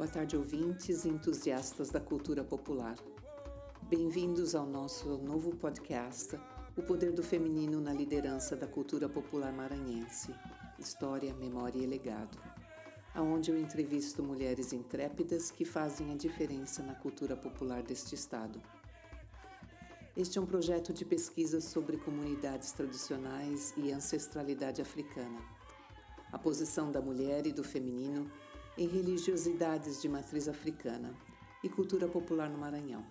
Boa tarde, ouvintes e entusiastas da cultura popular. Bem-vindos ao nosso novo podcast, O Poder do Feminino na Liderança da Cultura Popular Maranhense História, Memória e Legado, aonde eu entrevisto mulheres intrépidas que fazem a diferença na cultura popular deste estado. Este é um projeto de pesquisa sobre comunidades tradicionais e ancestralidade africana, a posição da mulher e do feminino em religiosidades de matriz africana e cultura popular no Maranhão.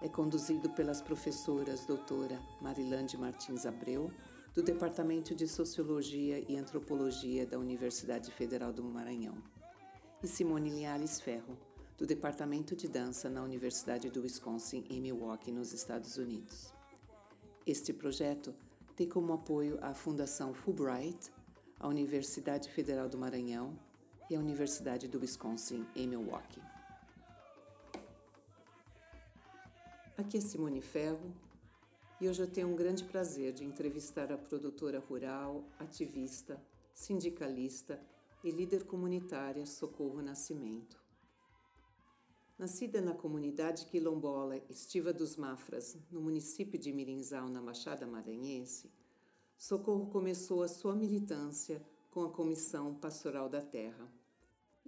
É conduzido pelas professoras doutora Marilande Martins Abreu, do Departamento de Sociologia e Antropologia da Universidade Federal do Maranhão, e Simone Linhares Ferro, do Departamento de Dança na Universidade do Wisconsin, em Milwaukee, nos Estados Unidos. Este projeto tem como apoio a Fundação Fulbright, a Universidade Federal do Maranhão e a Universidade do Wisconsin, em Milwaukee. Aqui é Simone Ferro, e hoje eu tenho um grande prazer de entrevistar a produtora rural, ativista, sindicalista e líder comunitária Socorro Nascimento. Nascida na comunidade quilombola Estiva dos Mafras, no município de Mirinzal, na Baixada Maranhense, Socorro começou a sua militância com a Comissão Pastoral da Terra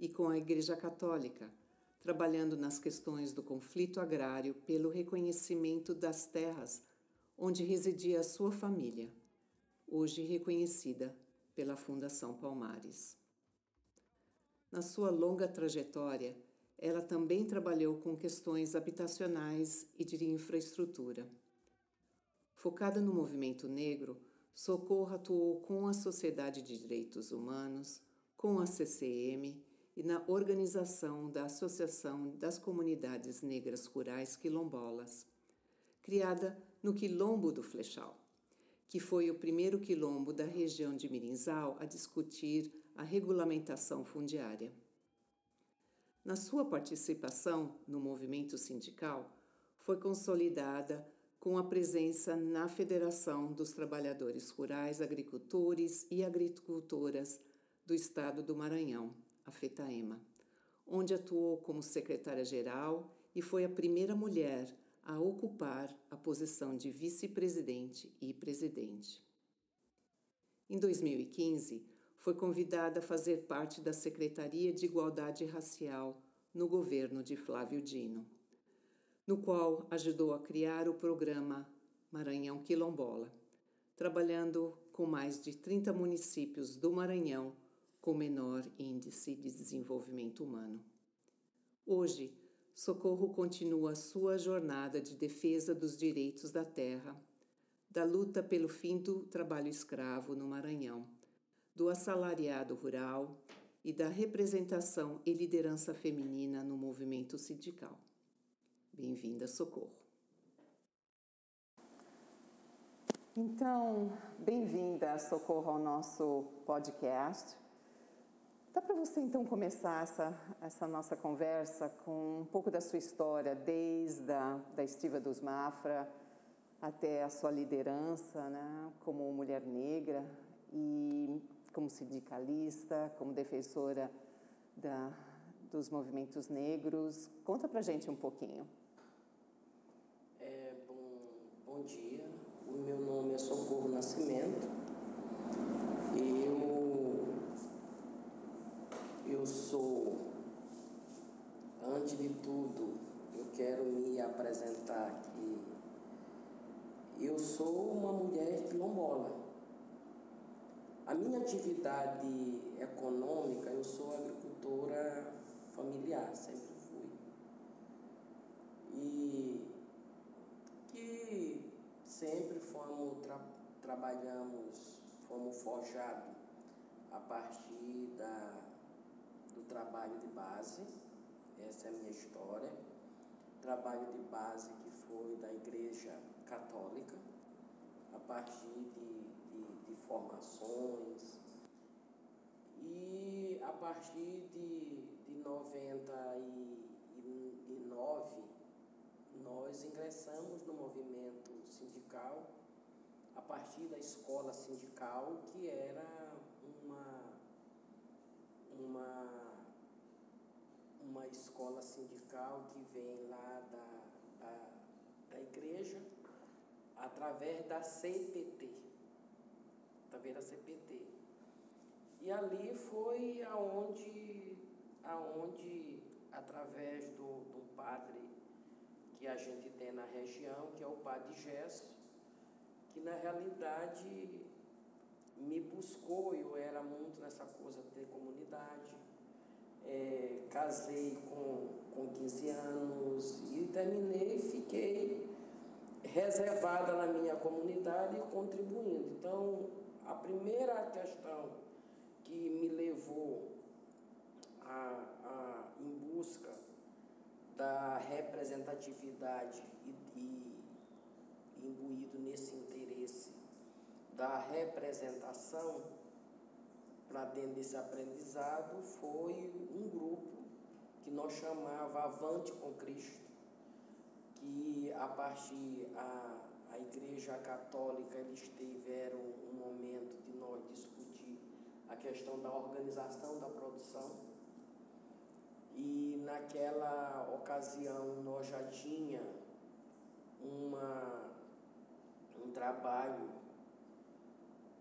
e com a Igreja Católica, trabalhando nas questões do conflito agrário pelo reconhecimento das terras onde residia a sua família, hoje reconhecida pela Fundação Palmares. Na sua longa trajetória, ela também trabalhou com questões habitacionais e de infraestrutura. Focada no movimento negro, Socorro atuou com a Sociedade de Direitos Humanos, com a CCM e na organização da Associação das Comunidades Negras Rurais Quilombolas, criada no Quilombo do Flechal, que foi o primeiro quilombo da região de Mirinzal a discutir a regulamentação fundiária. Na sua participação no movimento sindical, foi consolidada com a presença na Federação dos Trabalhadores Rurais, Agricultores e Agricultoras do Estado do Maranhão, a FETAEMA, onde atuou como secretária-geral e foi a primeira mulher a ocupar a posição de vice-presidente e presidente. Em 2015, foi convidada a fazer parte da Secretaria de Igualdade Racial no governo de Flávio Dino, no qual ajudou a criar o programa Maranhão Quilombola, trabalhando com mais de 30 municípios do Maranhão com menor índice de desenvolvimento humano. Hoje, Socorro continua sua jornada de defesa dos direitos da terra, da luta pelo fim do trabalho escravo no Maranhão, do assalariado rural e da representação e liderança feminina no movimento sindical. Bem-vinda, Socorro. Então, bem-vinda, Socorro, ao nosso podcast. Dá para você então começar essa, essa nossa conversa com um pouco da sua história, desde a da estiva dos Mafra até a sua liderança né, como mulher negra e como sindicalista, como defensora da, dos movimentos negros. Conta para gente um pouquinho. É, bom, bom dia, o meu nome é Socorro Nascimento. Eu sou, antes de tudo, eu quero me apresentar aqui. Eu sou uma mulher quilombola. A minha atividade econômica, eu sou agricultora familiar, sempre fui. E que sempre fomos, tra trabalhamos, fomos forjados a partir da trabalho de base, essa é a minha história. Trabalho de base que foi da Igreja Católica, a partir de, de, de formações. E a partir de, de 99, nós ingressamos no movimento sindical a partir da escola sindical, que era uma, uma, uma escola sindical que vem lá da, da, da igreja através da CPT, através da CPT. E ali foi aonde, aonde através do, do padre que a gente tem na região, que é o padre Gesso, que na realidade me buscou, eu era muito nessa coisa de ter comunidade. É, casei com, com 15 anos e terminei fiquei reservada na minha comunidade e contribuindo. Então, a primeira questão que me levou a, a em busca da representatividade e, e imbuído nesse interesse da representação para dentro desse aprendizado foi um grupo que nós chamava Avante com Cristo, que a partir a, a Igreja Católica eles tiveram um momento de nós discutir a questão da organização da produção. E naquela ocasião nós já tinha uma, um trabalho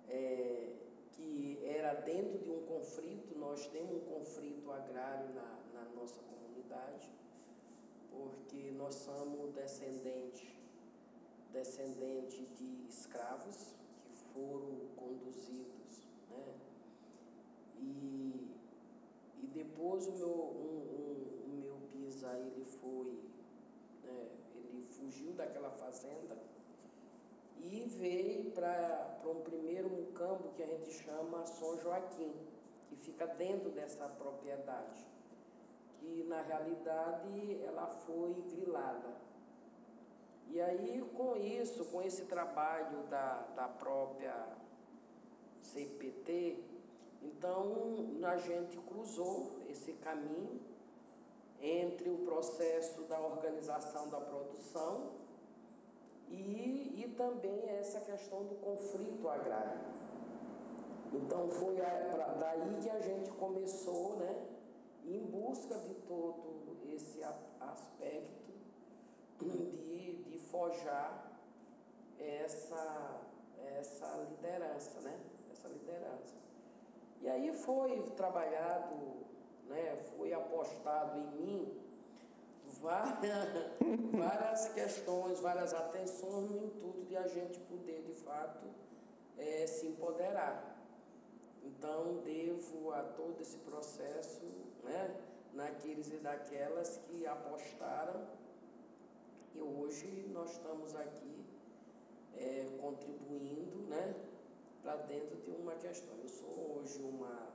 é, que era dentro de um conflito, nós temos um conflito agrário na, na nossa comunidade, porque nós somos descendentes descendente de escravos que foram conduzidos, né? E e depois o meu, um, um, o meu bisa, ele foi, né, ele fugiu daquela fazenda e veio para um primeiro mucambo que a gente chama São Joaquim, que fica dentro dessa propriedade, que na realidade ela foi grilada. E aí com isso, com esse trabalho da, da própria CPT, então, a gente cruzou esse caminho entre o processo da organização da produção e, e também essa questão do conflito agrário. Então, foi a, pra, daí que a gente começou, né, em busca de todo esse aspecto de, de forjar essa, essa liderança, né, essa liderança. E aí foi trabalhado, né, foi apostado em mim várias, várias questões, várias atenções no intuito de a gente poder, de fato, é, se empoderar. Então, devo a todo esse processo, né, naqueles e daquelas que apostaram, e hoje nós estamos aqui é, contribuindo, né, para dentro de uma questão. Eu sou hoje uma.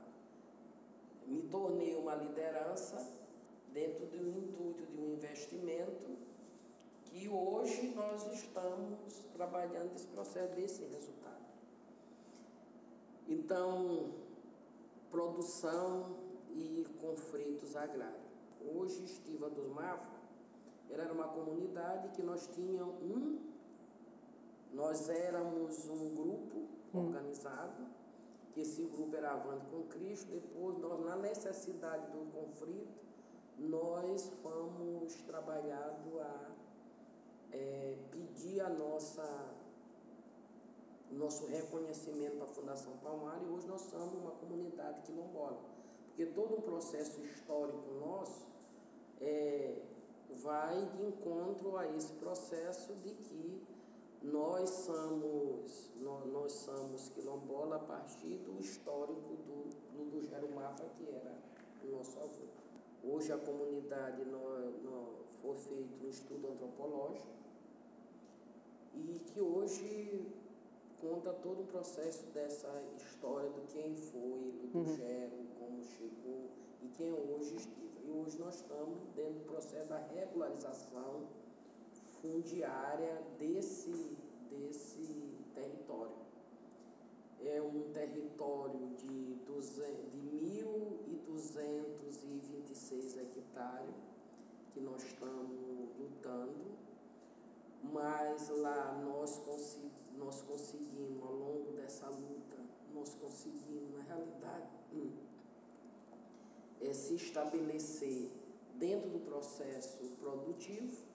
Me tornei uma liderança dentro do intuito de um investimento que hoje nós estamos trabalhando esse processo desse resultado. Então, produção e conflitos agrários. Hoje, Estiva dos Mafra era uma comunidade que nós tínhamos um, nós éramos um grupo hum. organizado, que esse grupo era Avante com Cristo. Depois, nós, na necessidade do conflito, nós fomos trabalhado a é, pedir a nossa nosso reconhecimento para a Fundação Palmar e hoje nós somos uma comunidade quilombola. Porque todo um processo histórico nosso é, vai de encontro a esse processo de que nós somos, nós, nós somos quilombola a partir do histórico do, do, do que era o nosso avô. Hoje a comunidade nós, nós, foi feito um estudo antropológico e que hoje conta todo o processo dessa história do quem foi, do uhum. Gero, como chegou e quem hoje estive. E hoje nós estamos dentro do processo da regularização fundiária desse, desse território. É um território de, de 1.226 hectares que nós estamos lutando mas lá nós, nós conseguimos, ao longo dessa luta, nós conseguimos, na realidade, hum, é, se estabelecer dentro do processo produtivo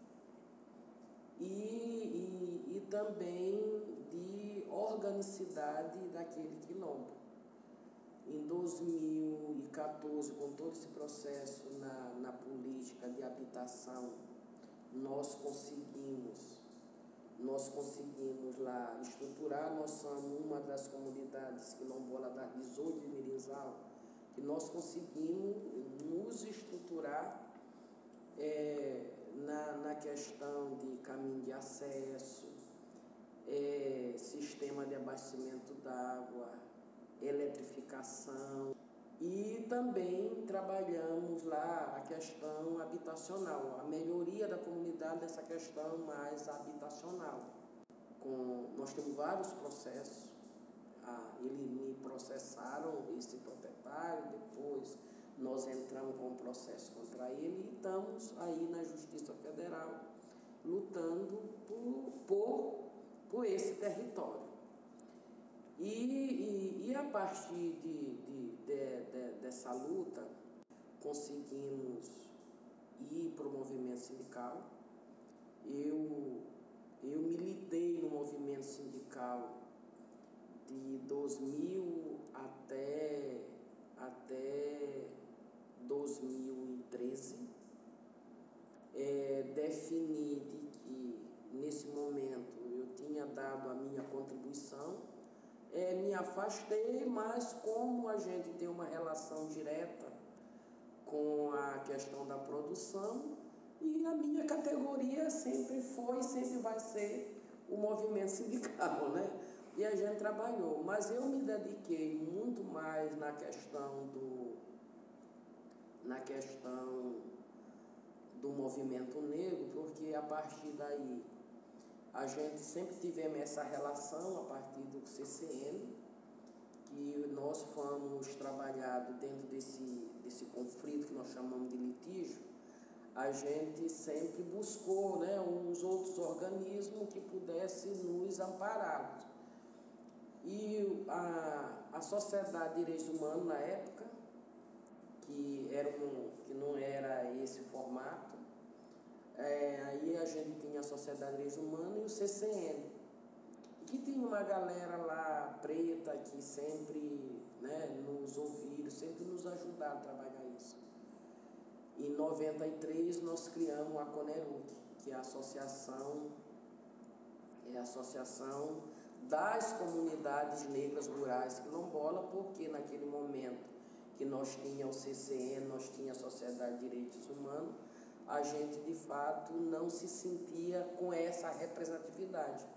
e, e, e também de organicidade daquele quilombo. Em 2014, com todo esse processo na, na política de habitação, nós conseguimos, nós conseguimos lá estruturar, nós somos uma das comunidades quilombola da 18 de Mirizal, que nós conseguimos nos estruturar é, na, na questão de caminho de acesso, é, sistema de abastecimento d'água, eletrificação. E também trabalhamos lá a questão habitacional, a melhoria da comunidade dessa questão mais habitacional. Com, nós temos vários processos. Ah, eles me processaram, esse proprietário, depois nós entramos com um processo contra ele e estamos aí na Justiça Federal lutando por, por, por esse território. E, e, e a partir de, de, de, de, dessa luta, conseguimos ir para o movimento sindical. Eu, eu militei no movimento sindical de 2000 até, até 2013. É, defini de que nesse momento eu tinha dado a minha contribuição é, me afastei, mas como a gente tem uma relação direta com a questão da produção, e a minha categoria sempre foi e sempre vai ser o movimento sindical, né? E a gente trabalhou, mas eu me dediquei muito mais na questão do na questão do movimento negro, porque a partir daí a gente sempre tivemos essa relação a partir do CCN, que nós fomos trabalhados dentro desse, desse conflito que nós chamamos de litígio, a gente sempre buscou né, uns outros organismos que pudessem nos amparar. E a, a Sociedade de Direitos Humanos, na época, que, era um, que não era esse formato, é, aí a gente tinha a Sociedade de Direitos Humanos e o CCN, que tinha uma galera lá preta que sempre né, nos ouviram, sempre nos ajudaram a trabalhar isso. Em 93 nós criamos a CONERUC, que é a associação, é a associação das comunidades negras rurais quilombola, porque naquele momento que nós tínhamos o CCN, nós tínhamos a Sociedade de Direitos Humanos, a gente de fato não se sentia com essa representatividade.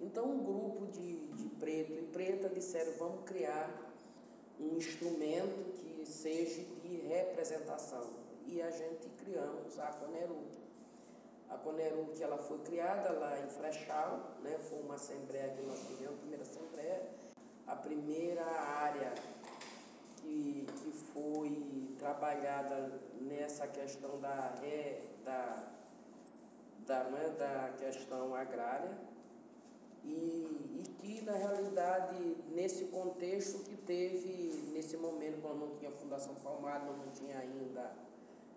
Então, um grupo de, de preto e preta disseram: vamos criar um instrumento que seja de representação. E a gente criamos a Coneruc. A Coneruc ela foi criada lá em Frechal, né? foi uma assembleia que nós tivemos, a primeira assembleia, a primeira área que, que foi trabalhada nessa questão da, da, da, né, da questão agrária e, e que, na realidade, nesse contexto que teve, nesse momento, quando não tinha Fundação Palmar, não tinha ainda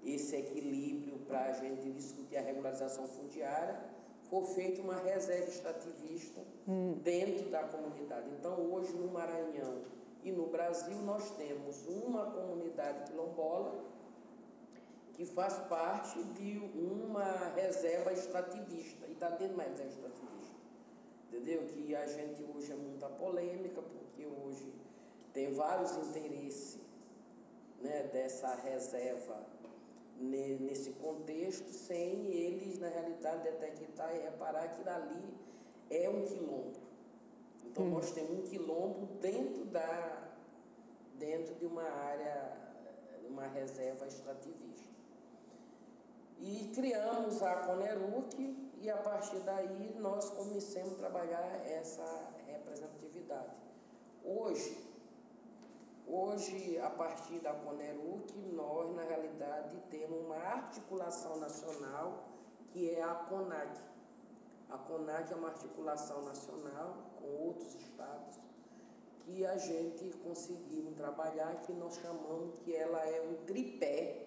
esse equilíbrio para a gente discutir a regularização fundiária, foi feita uma reserva extrativista hum. dentro da comunidade. Então, hoje, no Maranhão, e no Brasil nós temos uma comunidade quilombola que faz parte de uma reserva extrativista, e está dentro reserva extrativista. Entendeu? Que a gente hoje é muita polêmica, porque hoje tem vários interesses né, dessa reserva nesse contexto, sem eles, na realidade, detectar e reparar que dali é um quilombo. Então hum. nós temos um quilombo dentro da dentro de uma área, uma reserva extrativista. E criamos a Coneruc e a partir daí nós começamos a trabalhar essa representatividade. Hoje, hoje a partir da Coneruc, nós na realidade temos uma articulação nacional que é a CONAC, A CONAC é uma articulação nacional com outros estados que a gente conseguiu trabalhar, que nós chamamos que ela é um tripé.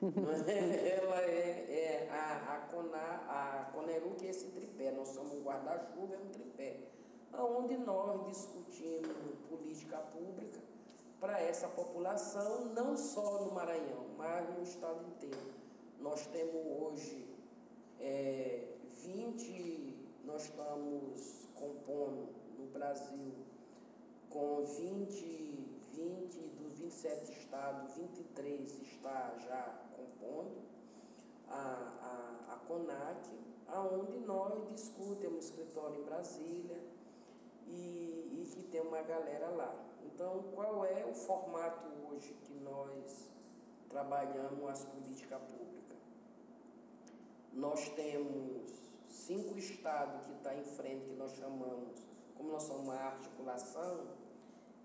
é? ela é, é a, a, Cona, a Coneru, que é esse tripé, nós somos um guarda-chuva, é um tripé, onde nós discutimos política pública para essa população, não só no Maranhão, mas no estado inteiro. Nós temos hoje é, 20, nós estamos compondo no Brasil com 20, 20 dos 27 estados, 23 está já compondo a, a, a CONAC, aonde nós discutimos escritório em Brasília e, e que tem uma galera lá. Então, qual é o formato hoje que nós trabalhamos as políticas públicas? Nós temos cinco estados que estão tá em frente, que nós chamamos, como nós somos uma articulação,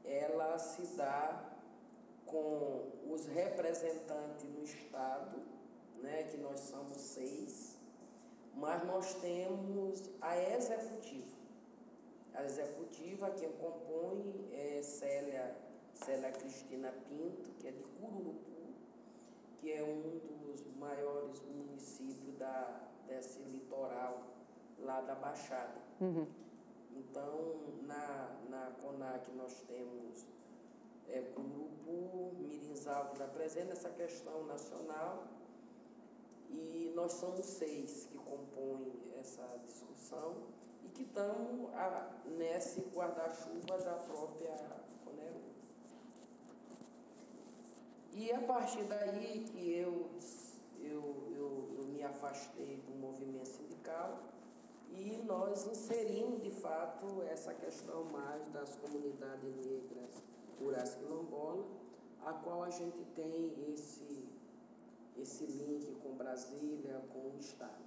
ela se dá com os representantes no estado, né, que nós somos seis, mas nós temos a executiva. A executiva, quem compõe é Célia, Célia Cristina Pinto, que é de Cururupu, que é um dos maiores municípios da, desse litoral lá da Baixada. Uhum. Então, na, na CONAC nós temos é, Cururupu, Mirinzal da presente essa questão nacional e nós somos seis que compõem essa discussão e que estamos nesse guarda-chuva da própria Coneru. E a partir daí que eu, eu, eu, eu me afastei do movimento sindical e nós inserimos de fato essa questão mais das comunidades negras rurais quilombolas, a qual a gente tem esse, esse link com Brasília, com o Estado.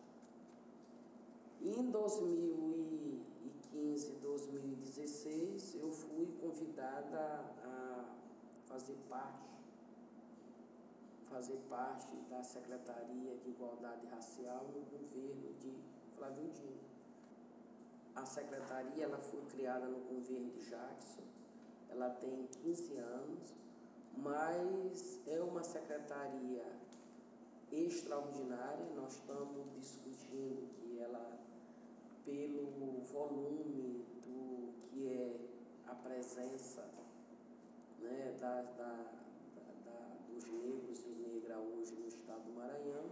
Em 2015, 2016, eu fui convidada a fazer parte, fazer parte da Secretaria de Igualdade Racial no governo de Flávio Dino. A secretaria ela foi criada no governo de Jackson, ela tem 15 anos, mas é uma secretaria extraordinária. Nós estamos discutindo que ela pelo volume do que é a presença né, da, da, dos negros e negras hoje no estado do Maranhão.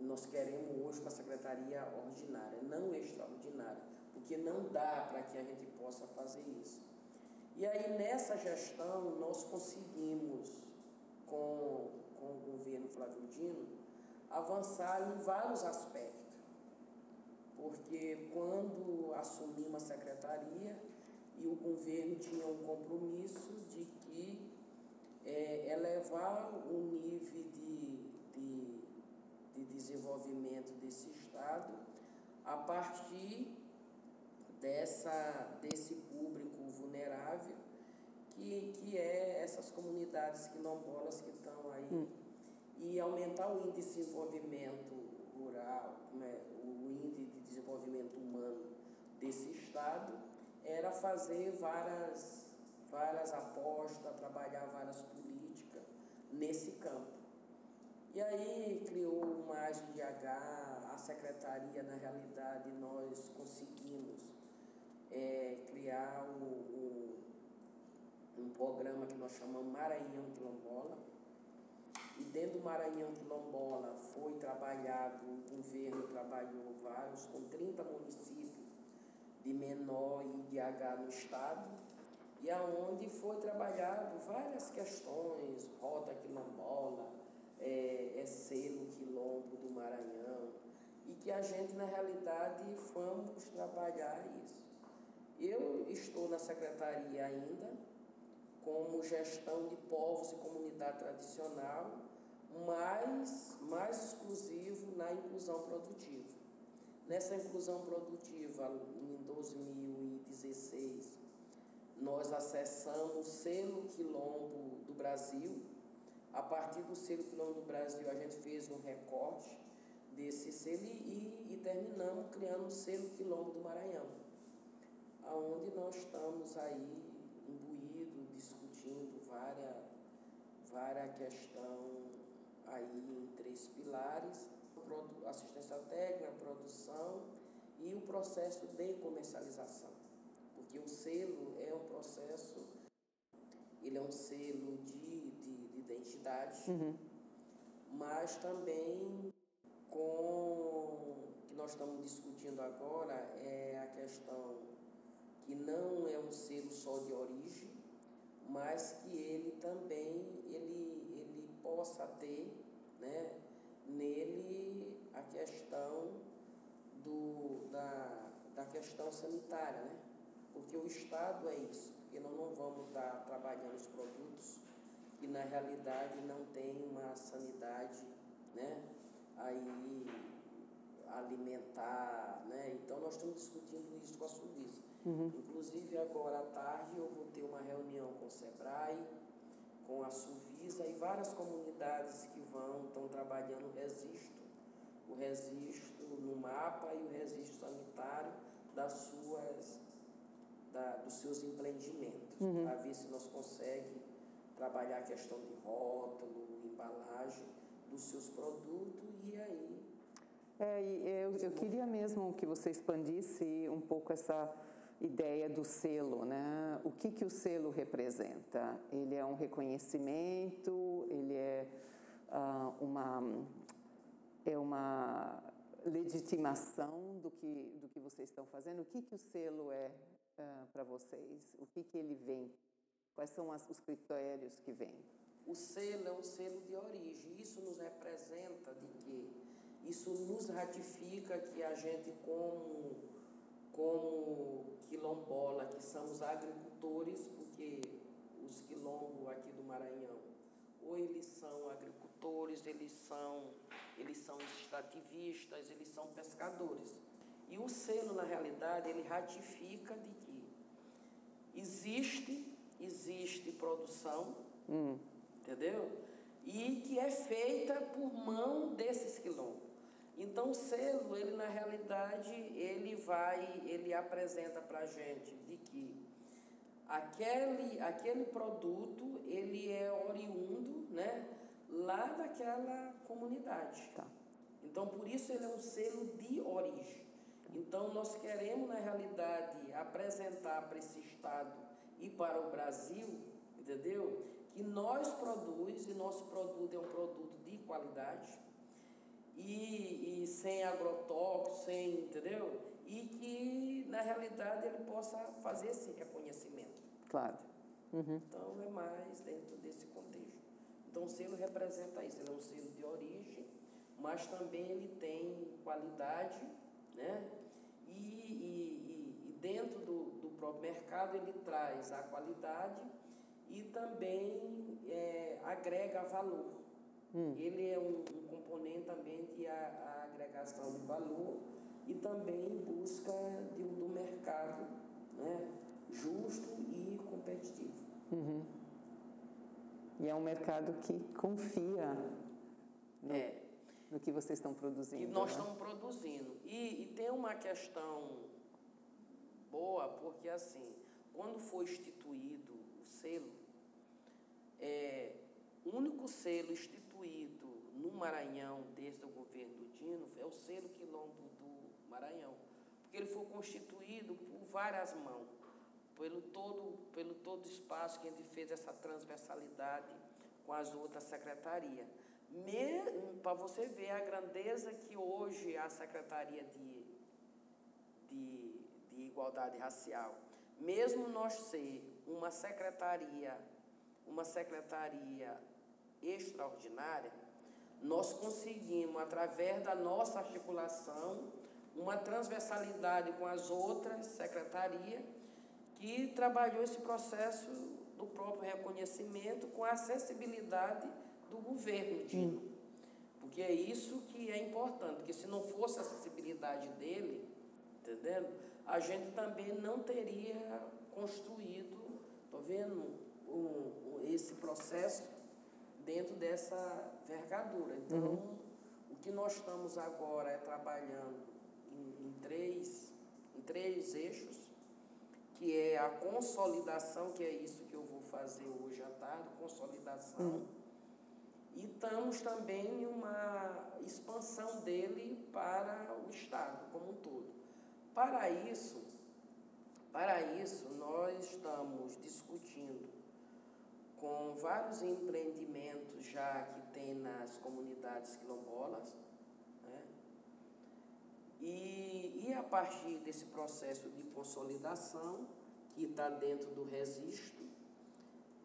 Nós queremos hoje uma secretaria ordinária, não extraordinária, porque não dá para que a gente possa fazer isso. E aí nessa gestão nós conseguimos, com, com o governo Flávio Dino, avançar em vários aspectos porque quando assumimos a secretaria e o governo tinha um compromisso de que é, elevar o nível de, de, de desenvolvimento desse Estado a partir dessa, desse público vulnerável que, que é essas comunidades quilombolas que estão aí hum. e aumentar o índice de desenvolvimento rural, né, o índice de desenvolvimento humano desse Estado era fazer várias, várias apostas, trabalhar várias políticas nesse campo. E aí criou o AGDH, a secretaria, na realidade, nós conseguimos é, criar o, o, um programa que nós chamamos Maranhão Quilombola, e dentro do Maranhão Quilombola foi trabalhado, o governo trabalhou vários, com 30 municípios de menor IDH no estado, e aonde foi trabalhado várias questões, rota quilombola, é, é selo quilombo do Maranhão, e que a gente, na realidade, fomos trabalhar isso. Eu estou na secretaria ainda, como gestão de povos e comunidade tradicional, mais, mais exclusivo na inclusão produtiva. Nessa inclusão produtiva, em 2016, nós acessamos o selo quilombo do Brasil. A partir do selo quilombo do Brasil, a gente fez um recorte desse selo e, e terminamos criando o selo Quilombo do Maranhão, aonde nós estamos aí imbuídos, discutindo várias, várias questões aí em três pilares, assistência técnica, produção e o processo de comercialização. Porque o selo é um processo, ele é um selo de, de, de identidade, uhum. mas também com o que nós estamos discutindo agora é a questão que não é um selo só de origem, mas que ele também ele, ele possa ter né, nele a questão do, da, da questão sanitária, né? Porque o Estado é isso, porque nós não vamos estar trabalhando os produtos que na realidade não tem uma sanidade, né? Aí alimentar, né? Então nós estamos discutindo isso com a Suvisa. Uhum. Inclusive agora à tarde eu vou ter uma reunião com o Sebrae, com a Suvisa e várias comunidades que vão, estão trabalhando o registro, o registro no mapa e o registro sanitário das suas, da, dos seus empreendimentos, uhum. para ver se nós conseguimos trabalhar a questão de rótulo, embalagem dos seus produtos e aí. É, eu, eu queria mesmo que você expandisse um pouco essa ideia do selo, né? O que que o selo representa? Ele é um reconhecimento, ele é uh, uma é uma legitimação do que do que vocês estão fazendo. O que que o selo é para vocês? O que que ele vem? Quais são as, os critérios que vêm? O selo é um selo de origem. Isso nos representa de que isso nos ratifica que a gente como como quilombola, que são os agricultores, porque os quilombos aqui do Maranhão, ou eles são agricultores, eles são, eles são extrativistas, eles são pescadores. E o selo, na realidade, ele ratifica de que existe, existe produção, hum. entendeu? E que é feita por mão desses quilombos. Então o selo, ele na realidade, ele vai, ele apresenta para a gente de que aquele, aquele produto, ele é oriundo, né, lá daquela comunidade. Tá. Então por isso ele é um selo de origem. Então nós queremos na realidade apresentar para esse estado e para o Brasil, entendeu? Que nós produz e nosso produto é um produto de qualidade e, e sem agrotóxicos, sem, entendeu? E que na realidade ele possa fazer esse reconhecimento. Claro. Uhum. Então é mais dentro desse contexto. Então o selo representa isso, ele é um selo de origem, mas também ele tem qualidade, né? E, e, e dentro do, do próprio mercado ele traz a qualidade e também é, agrega valor. Hum. Ele é um, um, componente também de a, a, agregação de valor e também busca de, do mercado né, justo e competitivo. Uhum. E é um mercado que confia é. No que vocês estão produzindo. E nós né? estamos produzindo. E, e tem uma questão boa, porque assim, quando foi instituído o selo, é, o único selo instituído instituído no Maranhão desde o governo do Dino é o selo quilombo do Maranhão, porque ele foi constituído por várias mãos, pelo todo, pelo todo espaço que a gente fez essa transversalidade com as outras secretarias. Para você ver a grandeza que hoje a Secretaria de, de, de Igualdade Racial, mesmo nós ser uma secretaria, uma secretaria extraordinária, nós conseguimos, através da nossa articulação, uma transversalidade com as outras secretarias, que trabalhou esse processo do próprio reconhecimento com a acessibilidade do governo, Dino. Porque é isso que é importante, porque se não fosse a acessibilidade dele, entendendo? A gente também não teria construído, tô vendo, um, esse processo dentro dessa vergadura. Então, uhum. o que nós estamos agora é trabalhando em, em, três, em três eixos, que é a consolidação, que é isso que eu vou fazer hoje à tarde, consolidação. Uhum. E estamos também em uma expansão dele para o Estado como um todo. Para isso, para isso nós estamos discutindo com vários empreendimentos já que tem nas comunidades quilombolas, né? e, e a partir desse processo de consolidação, que está dentro do registro,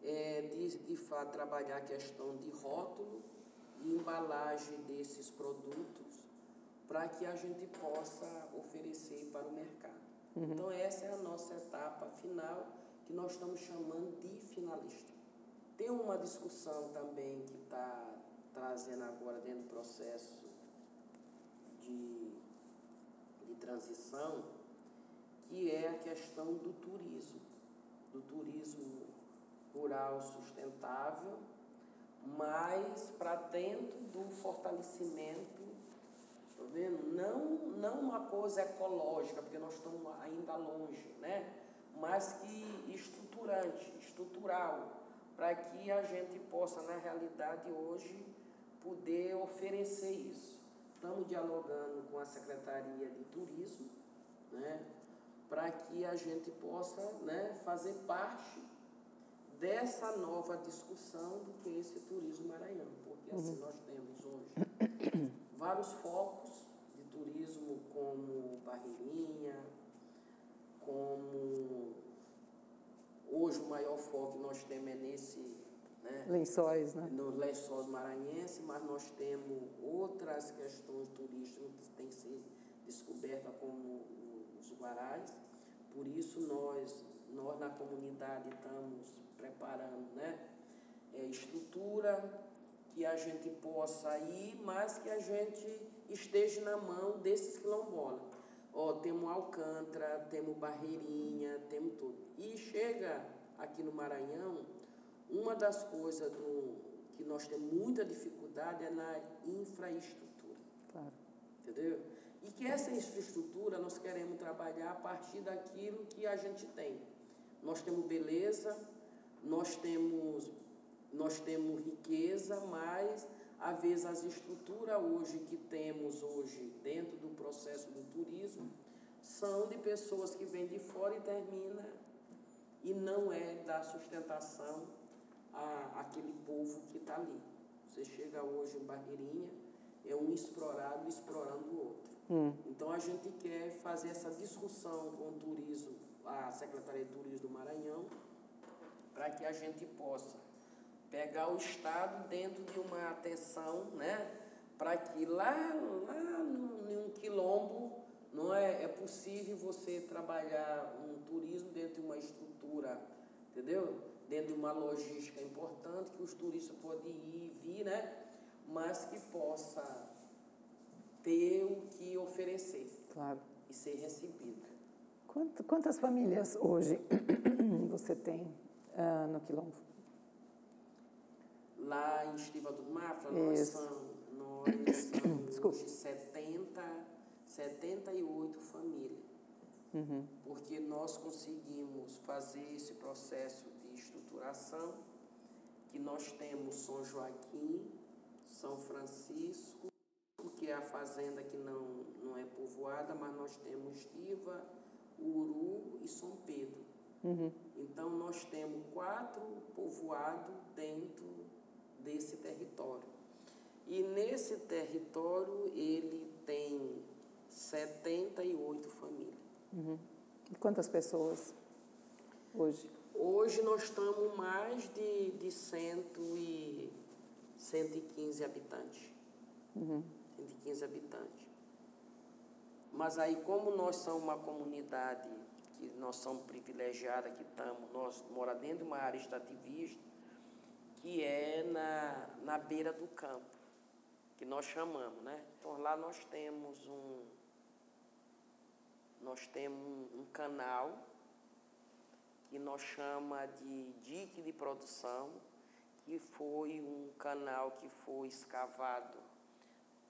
é, de, de fato trabalhar a questão de rótulo e embalagem desses produtos para que a gente possa oferecer para o mercado. Uhum. Então essa é a nossa etapa final que nós estamos chamando de finalista. Tem uma discussão também que está trazendo agora dentro do processo de, de transição, que é a questão do turismo, do turismo rural sustentável, mas para dentro do fortalecimento, tá vendo? Não, não uma coisa ecológica, porque nós estamos ainda longe, né? Mas que estruturante, estrutural para que a gente possa, na realidade, hoje, poder oferecer isso. Estamos dialogando com a Secretaria de Turismo, né, para que a gente possa né, fazer parte dessa nova discussão do que é esse turismo maranhão, porque assim uhum. nós temos hoje vários focos de turismo como Barreirinha, como Hoje o maior foco que nós temos é nesse. Né, lençóis, né? Nos lençóis maranhenses, mas nós temos outras questões turísticas que têm que ser descobertas, como os guarais. Por isso nós, nós na comunidade estamos preparando né, é, estrutura que a gente possa ir, mas que a gente esteja na mão desses quilombolas. Ó, temos Alcântara, temos Barreirinha, temos tudo. E chega aqui no Maranhão, uma das coisas do, que nós temos muita dificuldade é na infraestrutura. Claro. Entendeu? E que essa infraestrutura nós queremos trabalhar a partir daquilo que a gente tem. Nós temos beleza, nós temos, nós temos riqueza, mas às vezes as estruturas hoje que temos hoje dentro do processo do turismo são de pessoas que vêm de fora e termina e não é da sustentação a aquele povo que está ali. Você chega hoje em Barreirinha, é um explorado explorando o outro. Hum. Então a gente quer fazer essa discussão com o turismo, a Secretaria de Turismo do Maranhão, para que a gente possa pegar o Estado dentro de uma atenção, né? Para que lá, lá num quilombo não é, é possível você trabalhar um turismo dentro de uma estrutura, entendeu? Dentro de uma logística importante que os turistas podem ir e vir, né? Mas que possa ter o que oferecer. Claro. E ser recebido. Quantas famílias hoje você tem uh, no Quilombo? Lá em Estiva do Mafra, nós somos, nós somos hoje 70, 78 famílias. Uhum. Porque nós conseguimos fazer esse processo de estruturação, que nós temos São Joaquim, São Francisco, que é a fazenda que não, não é povoada, mas nós temos Estiva, Uru e São Pedro. Uhum. Então nós temos quatro povoados dentro desse território. E nesse território ele tem 78 famílias. Uhum. E quantas pessoas hoje? Hoje nós estamos mais de, de cento e, 115 habitantes. Uhum. 115 habitantes. Mas aí, como nós somos uma comunidade que nós somos privilegiados, que estamos, nós moramos dentro de uma área extrativista, que é na, na beira do campo, que nós chamamos, né? Então lá nós temos um nós temos um canal que nós chama de dique de produção, que foi um canal que foi escavado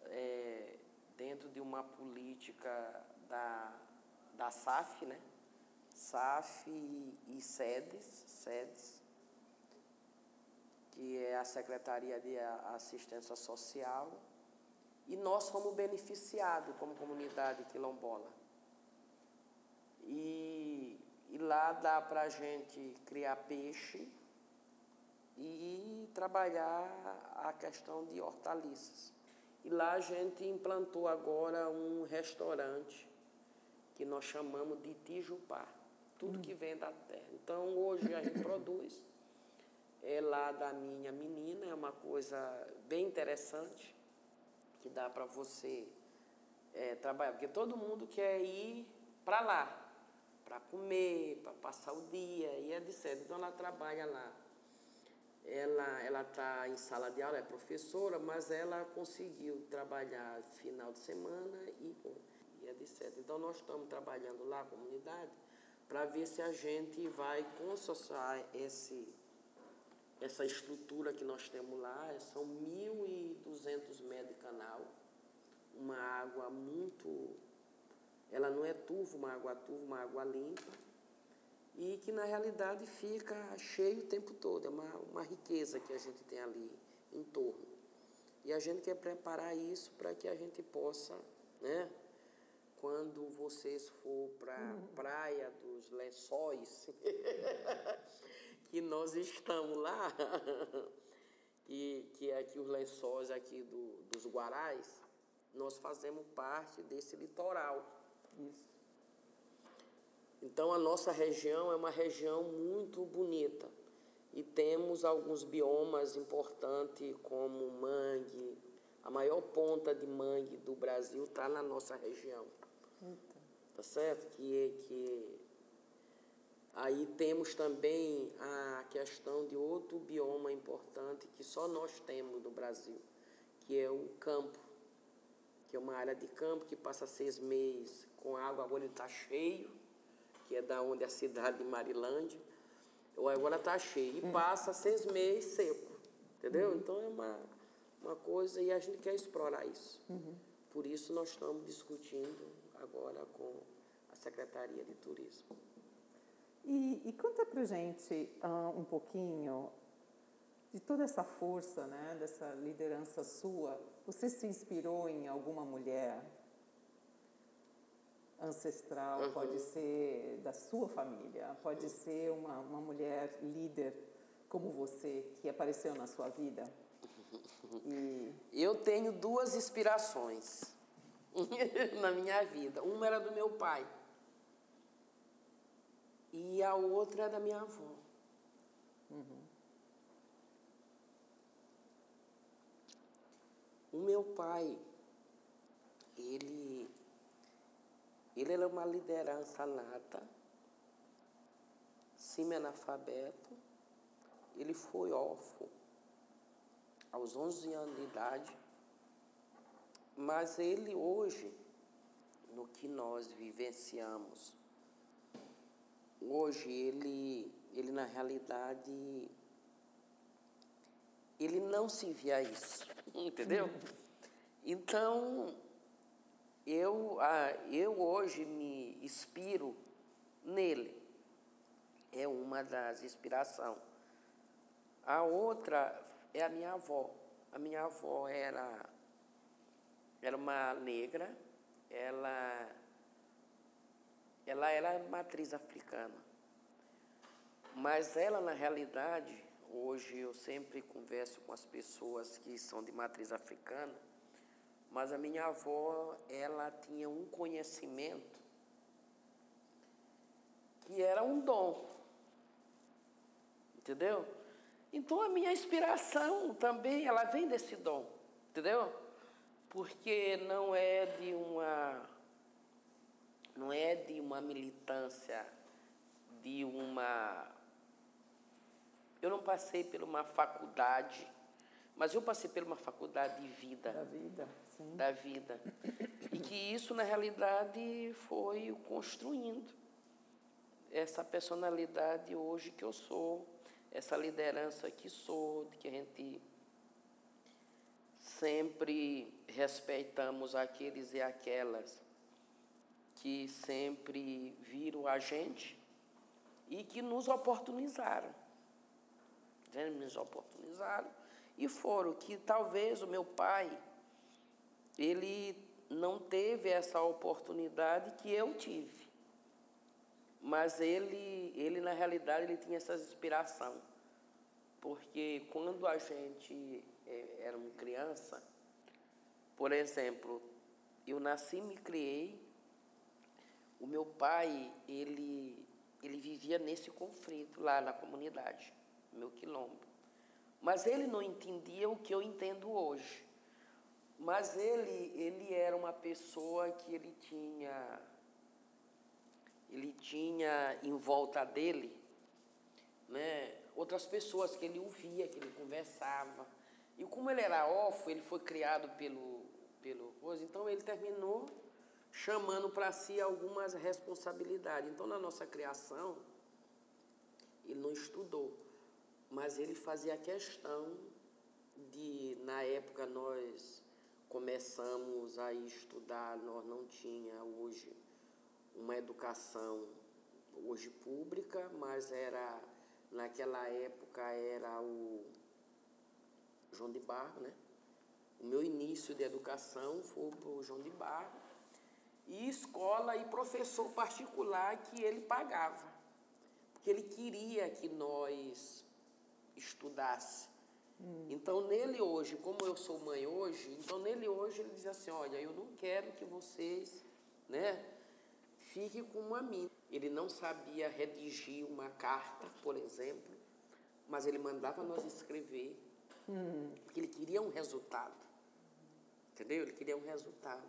é, dentro de uma política da, da SAF, né? SAF e, SEDES, SEDES, que é a Secretaria de Assistência Social, e nós fomos beneficiados como comunidade quilombola. E, e lá dá para a gente criar peixe e trabalhar a questão de hortaliças. E lá a gente implantou agora um restaurante que nós chamamos de Tijupá, tudo que vem da terra. Então hoje a gente produz é lá da minha menina, é uma coisa bem interessante que dá para você é, trabalhar, porque todo mundo quer ir para lá, para comer, para passar o dia e é certo. Então ela trabalha lá ela ela está em sala de aula, é professora, mas ela conseguiu trabalhar final de semana e, e certo. Então nós estamos trabalhando lá a comunidade para ver se a gente vai consociar esse essa estrutura que nós temos lá, são 1.200 metros de canal, uma água muito. Ela não é turva, uma água turva, uma água limpa e que na realidade fica cheio o tempo todo. É uma, uma riqueza que a gente tem ali em torno. E a gente quer preparar isso para que a gente possa, né? Quando vocês for para a uhum. praia dos lençóis, que nós estamos lá, que, que é aqui os lençóis aqui do, dos Guarais, nós fazemos parte desse litoral. Isso. Então a nossa região é uma região muito bonita e temos alguns biomas importantes como mangue. A maior ponta de mangue do Brasil está na nossa região. Eita. Tá certo? Que, que aí temos também a questão de outro bioma importante que só nós temos no Brasil, que é o campo, que é uma área de campo que passa seis meses com água, agora ele está cheio que é da onde é a cidade de Marilândia, agora está cheio. E passa seis meses seco, entendeu? Uhum. Então é uma, uma coisa e a gente quer explorar isso. Uhum. Por isso nós estamos discutindo agora com a Secretaria de Turismo. E, e conta para gente uh, um pouquinho de toda essa força, né, dessa liderança sua. Você se inspirou em alguma mulher ancestral, uhum. pode ser da sua família, pode ser uma, uma mulher líder como você que apareceu na sua vida? E... Eu tenho duas inspirações na minha vida. Uma era do meu pai e a outra é da minha avó. Uhum. O meu pai, ele ele era uma liderança nata, semi-analfabeto. Ele foi órfão aos 11 anos de idade. Mas ele hoje, no que nós vivenciamos, hoje ele, ele na realidade, ele não se via isso, entendeu? Então, eu, ah, eu hoje me inspiro nele. É uma das inspirações. A outra é a minha avó. A minha avó era, era uma negra, ela, ela era matriz africana. Mas ela, na realidade, hoje eu sempre converso com as pessoas que são de matriz africana, mas a minha avó, ela tinha um conhecimento que era um dom. Entendeu? Então a minha inspiração também, ela vem desse dom. Entendeu? Porque não é de uma não é de uma militância, de uma eu não passei por uma faculdade, mas eu passei por uma faculdade de vida. Da vida. Da vida. E que isso, na realidade, foi construindo essa personalidade hoje que eu sou, essa liderança que sou, de que a gente sempre respeitamos aqueles e aquelas que sempre viram a gente e que nos oportunizaram. Nos oportunizaram e foram que talvez o meu pai ele não teve essa oportunidade que eu tive. Mas ele, ele na realidade, ele tinha essa inspiração. Porque quando a gente é, era uma criança, por exemplo, eu nasci e me criei, o meu pai, ele, ele vivia nesse conflito lá na comunidade, no meu quilombo. Mas ele não entendia o que eu entendo hoje. Mas ele, ele era uma pessoa que ele tinha, ele tinha em volta dele, né, outras pessoas que ele ouvia, que ele conversava. E como ele era órfão, ele foi criado pelo, pelo então ele terminou chamando para si algumas responsabilidades. Então, na nossa criação, ele não estudou, mas ele fazia questão de, na época, nós começamos a estudar, nós não tinha hoje uma educação hoje pública, mas era naquela época era o João de Barro, né? O meu início de educação foi para o João de Barro e escola e professor particular que ele pagava, porque ele queria que nós estudássemos. Hum. Então, nele hoje, como eu sou mãe hoje, então nele hoje ele diz assim: olha, eu não quero que vocês, né, fiquem como a mim. Ele não sabia redigir uma carta, por exemplo, mas ele mandava nós escrever, hum. porque ele queria um resultado. Entendeu? Ele queria um resultado.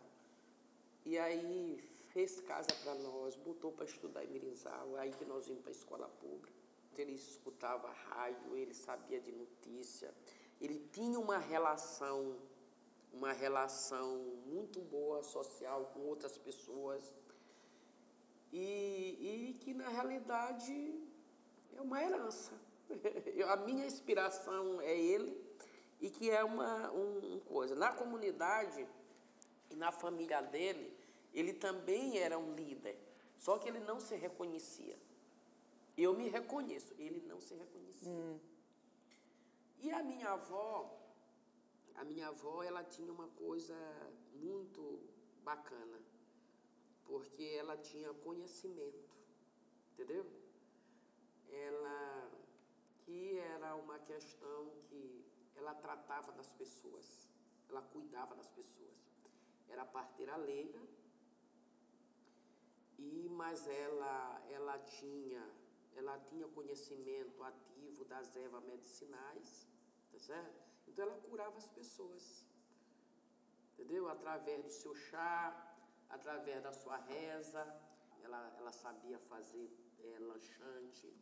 E aí fez casa para nós, botou para estudar em Mirizal, aí que nós vimos para a escola pública ele escutava rádio, ele sabia de notícia, ele tinha uma relação, uma relação muito boa social com outras pessoas e, e que na realidade é uma herança. A minha inspiração é ele e que é uma um, coisa. Na comunidade e na família dele, ele também era um líder, só que ele não se reconhecia. Eu me reconheço, ele não se reconhecia. Hum. E a minha avó, a minha avó, ela tinha uma coisa muito bacana, porque ela tinha conhecimento, entendeu? Ela, que era uma questão que ela tratava das pessoas, ela cuidava das pessoas. Era parteira leiga, e mas ela, ela tinha ela tinha conhecimento ativo das ervas medicinais, tá certo? Então ela curava as pessoas, entendeu? Através do seu chá, através da sua reza, ela, ela sabia fazer é, lanchante,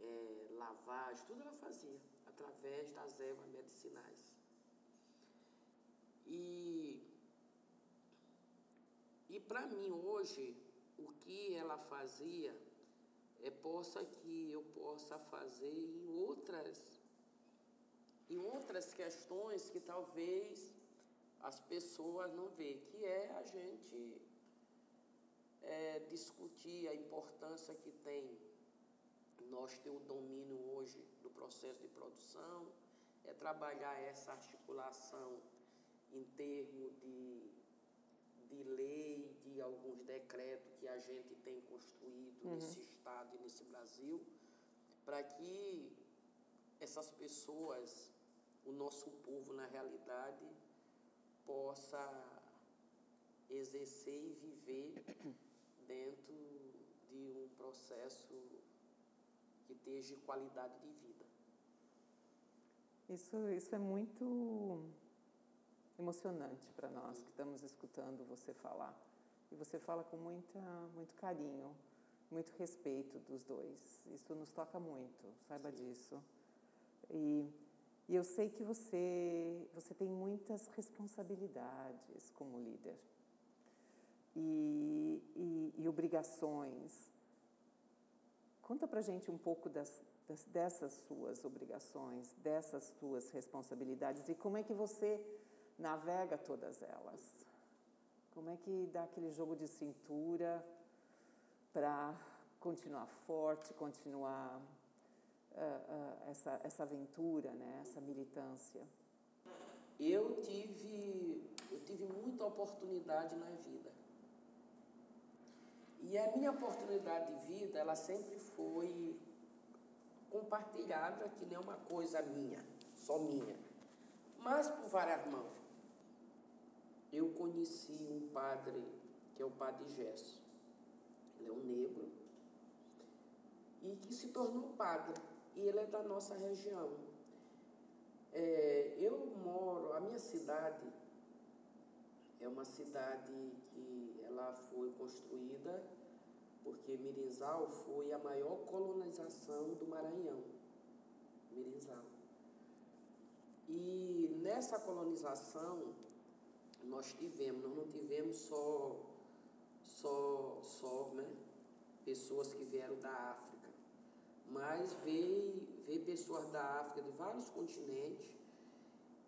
é, lavagem, tudo ela fazia através das ervas medicinais. E, e para mim hoje, o que ela fazia é, possa que eu possa fazer em outras em outras questões que talvez as pessoas não vê, que é a gente é, discutir a importância que tem nós ter o domínio hoje do processo de produção, é trabalhar essa articulação em termos de de lei, de alguns decretos que a gente tem construído uhum. nesse Estado e nesse Brasil, para que essas pessoas, o nosso povo na realidade, possa exercer e viver dentro de um processo que esteja qualidade de vida. Isso, isso é muito emocionante para nós que estamos escutando você falar. E você fala com muita, muito carinho, muito respeito dos dois. Isso nos toca muito, saiba Sim. disso. E, e eu sei que você, você tem muitas responsabilidades como líder e, e, e obrigações. Conta pra gente um pouco das, das, dessas suas obrigações, dessas suas responsabilidades e como é que você navega todas elas. Como é que dá aquele jogo de cintura para continuar forte, continuar uh, uh, essa, essa aventura, né? essa militância? Eu tive, eu tive muita oportunidade na vida. E a minha oportunidade de vida, ela sempre foi compartilhada, que nem uma coisa minha, só minha, mas por várias mãos. Eu conheci um padre, que é o padre Gesso. Ele é um negro e que se tornou padre. E ele é da nossa região. É, eu moro, a minha cidade é uma cidade que ela foi construída porque Mirizal foi a maior colonização do Maranhão. Mirizal. E nessa colonização nós tivemos, nós não tivemos só, só, só né, pessoas que vieram da África, mas veio, veio pessoas da África de vários continentes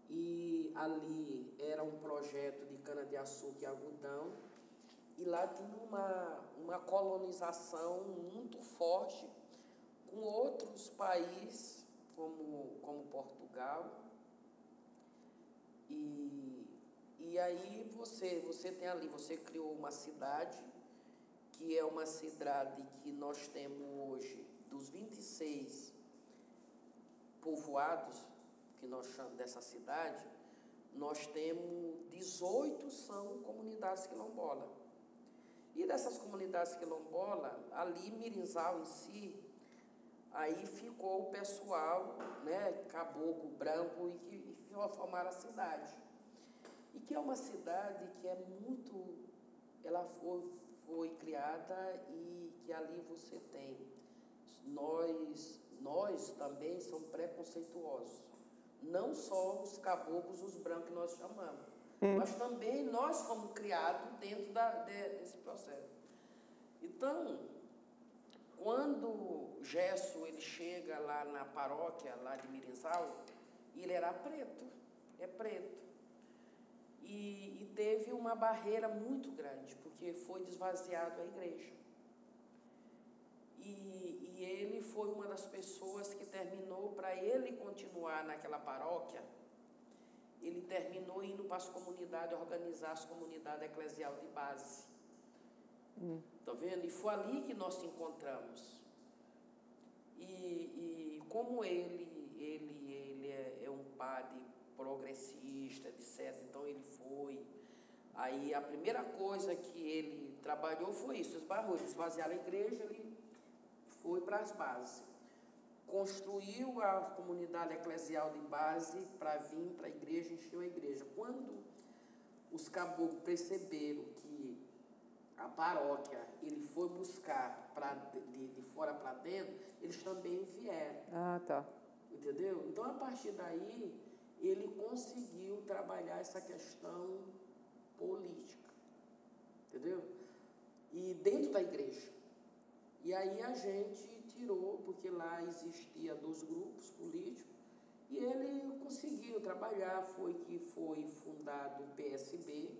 e ali era um projeto de cana-de-açúcar e algodão e lá tinha uma, uma colonização muito forte com outros países, como, como Portugal. E, e aí você, você tem ali, você criou uma cidade, que é uma cidade que nós temos hoje, dos 26 povoados que nós chamamos dessa cidade, nós temos 18 são comunidades quilombolas. E dessas comunidades quilombolas, ali Mirinzal em si, aí ficou o pessoal, né, caboclo, branco, e que e formaram a cidade. E que é uma cidade que é muito, ela foi, foi criada e que ali você tem. Nós, nós também somos preconceituosos. Não só os caboclos, os brancos que nós chamamos Hum. Mas também nós fomos criados dentro da, de, desse processo. Então, quando Gesso ele chega lá na paróquia lá de Mirizal, ele era preto, é preto. E, e teve uma barreira muito grande, porque foi desvaziado a igreja. E, e ele foi uma das pessoas que terminou para ele continuar naquela paróquia ele terminou indo para as comunidades, organizar as comunidades eclesial de base. Hum. Tá vendo? E foi ali que nós se encontramos. E, e como ele, ele, ele é, é um padre progressista, etc., então ele foi. Aí a primeira coisa que ele trabalhou foi isso, esbarrou, esvaziaram a igreja, ele foi para as bases construiu a comunidade eclesial de base para vir para a igreja, encheu a igreja. Quando os caboclos perceberam que a paróquia ele foi buscar pra, de, de fora para dentro, eles também vieram. Ah, tá. Entendeu? Então, a partir daí, ele conseguiu trabalhar essa questão política. Entendeu? E dentro da igreja. E aí a gente tirou, porque lá existia dois grupos políticos, e ele conseguiu trabalhar, foi que foi fundado o PSB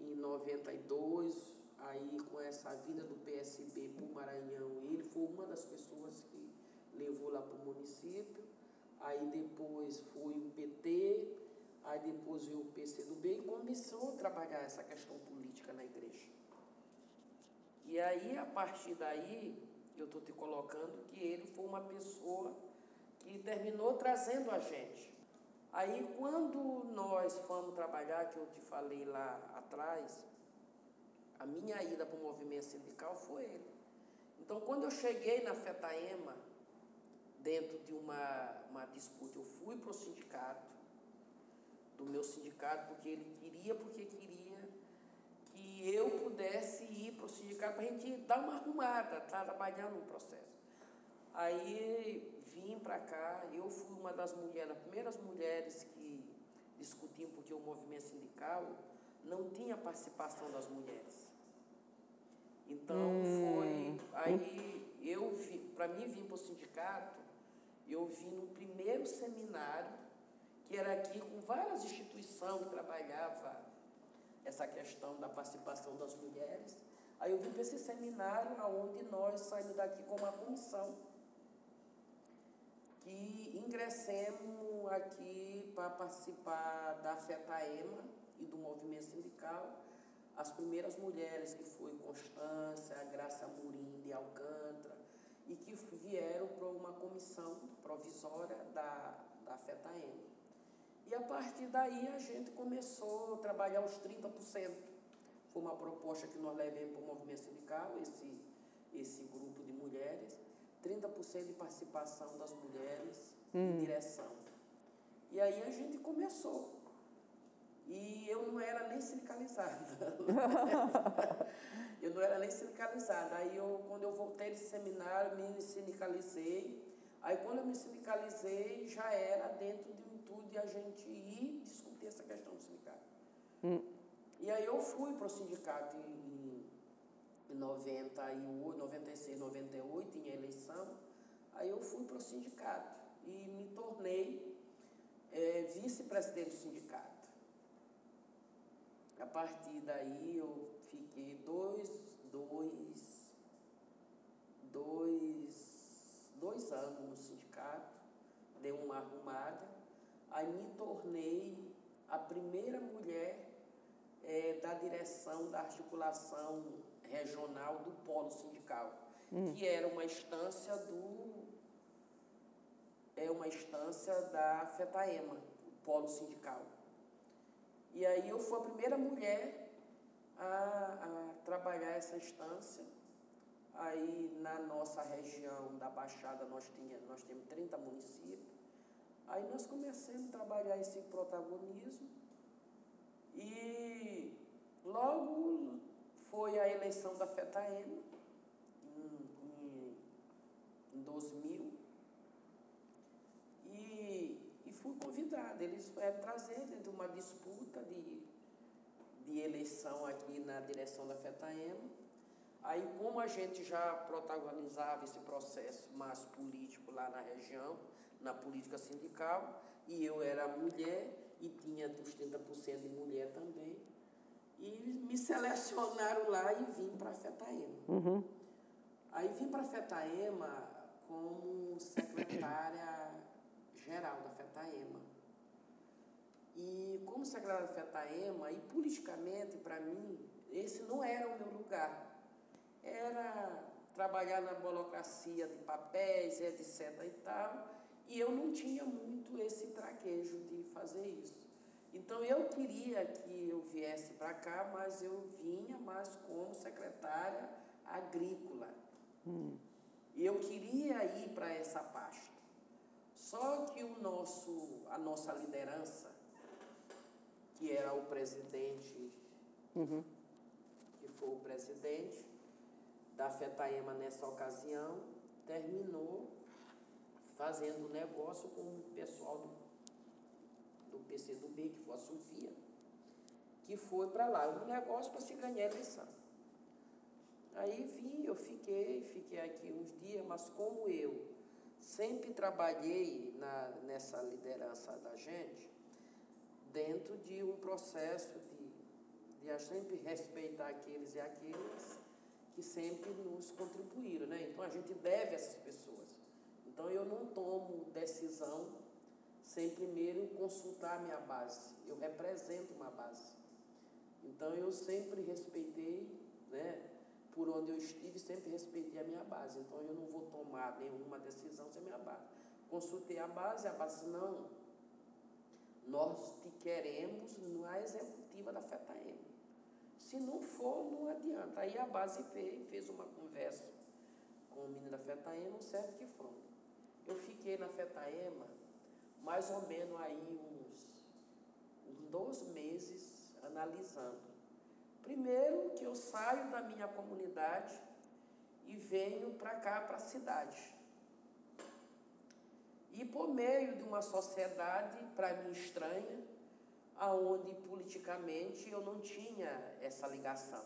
em 92, aí com essa vinda do PSB para o Maranhão, ele foi uma das pessoas que levou lá para o município, aí depois foi o PT, aí depois veio o PCdoB e começou a trabalhar essa questão política na igreja. E aí, a partir daí, eu estou te colocando que ele foi uma pessoa que terminou trazendo a gente. Aí, quando nós fomos trabalhar, que eu te falei lá atrás, a minha ida para o movimento sindical foi ele. Então, quando eu cheguei na FETAEMA, dentro de uma, uma disputa, eu fui para o sindicato, do meu sindicato, porque ele queria, porque queria que eu pudesse ir para o sindicato para a gente dar uma arrumada, tá trabalhando no processo. Aí vim para cá, eu fui uma das mulheres, as primeiras mulheres que discutiam porque o movimento sindical não tinha participação das mulheres. Então hum. foi. Aí para mim vir para o sindicato, eu vim no primeiro seminário, que era aqui com várias instituições que trabalhavam essa questão da participação das mulheres. Aí eu vim para esse seminário onde nós saímos daqui com uma comissão que ingressemos aqui para participar da FETAEMA e do movimento sindical. As primeiras mulheres que foi Constância, Graça Murim de Alcântara, e que vieram para uma comissão provisória da, da FETAEMA. E a partir daí a gente começou a trabalhar os 30%. Foi uma proposta que nós levamos para o movimento sindical, esse, esse grupo de mulheres. 30% de participação das mulheres hum. em direção. E aí a gente começou. E eu não era nem sindicalizada. eu não era nem sindicalizada. Aí eu, quando eu voltei desse seminário, me sindicalizei. Aí quando eu me sindicalizei, já era dentro de um tudo de a gente ir discutir essa questão do sindicato. Hum. E aí eu fui para o sindicato em, em 98, 96, 98, tinha eleição. Aí eu fui para o sindicato e me tornei é, vice-presidente do sindicato. A partir daí eu fiquei dois, dois, dois, dois anos no sindicato, dei uma arrumada, aí me tornei a primeira mulher é, da direção da articulação regional do polo sindical, hum. que era uma instância do é uma instância da FETAEMA, o polo sindical. E aí eu fui a primeira mulher a, a trabalhar essa instância. Aí na nossa região da Baixada nós, tinha, nós temos 30 municípios. Aí nós começamos a trabalhar esse protagonismo e logo foi a eleição da FETAEM em, em, em 2000 fui convidada. Eles foram trazer dentro de uma disputa de, de eleição aqui na direção da FETAEMA. Aí, como a gente já protagonizava esse processo mais político lá na região, na política sindical, e eu era mulher e tinha os 30% de mulher também, e me selecionaram lá e vim para a FETAEMA. Uhum. Aí vim para a FETAEMA como secretária geral da FETAEMA. E como secretário da FETAEMA, e politicamente, para mim, esse não era o meu lugar. Era trabalhar na burocracia de papéis, etc. e tal, e eu não tinha muito esse traquejo de fazer isso. Então eu queria que eu viesse para cá, mas eu vinha mais como secretária agrícola. Hum. Eu queria ir para essa pasta. Só que o nosso, a nossa liderança, que era o presidente, uhum. que foi o presidente da FETAEMA nessa ocasião, terminou fazendo negócio com o pessoal do, do PCdoB, que foi a Sofia, que foi para lá, um negócio para se ganhar eleição. Aí vim, eu fiquei, fiquei aqui uns dias, mas como eu sempre trabalhei na, nessa liderança da gente dentro de um processo de, de a sempre respeitar aqueles e aqueles que sempre nos contribuíram, né? Então a gente deve essas pessoas. Então eu não tomo decisão sem primeiro consultar minha base. Eu represento uma base. Então eu sempre respeitei, né? por onde eu estive, sempre respeitei a minha base. Então, eu não vou tomar nenhuma decisão sem a minha base. Consultei a base, a base não. Nós te queremos na executiva da FETAEM. Se não for, não adianta. Aí a base veio, fez uma conversa com o menino da FETAEMA, certo que foi. Eu fiquei na FETAEMA mais ou menos aí uns, uns dois meses analisando Primeiro, que eu saio da minha comunidade e venho para cá, para a cidade. E por meio de uma sociedade, para mim estranha, aonde politicamente eu não tinha essa ligação.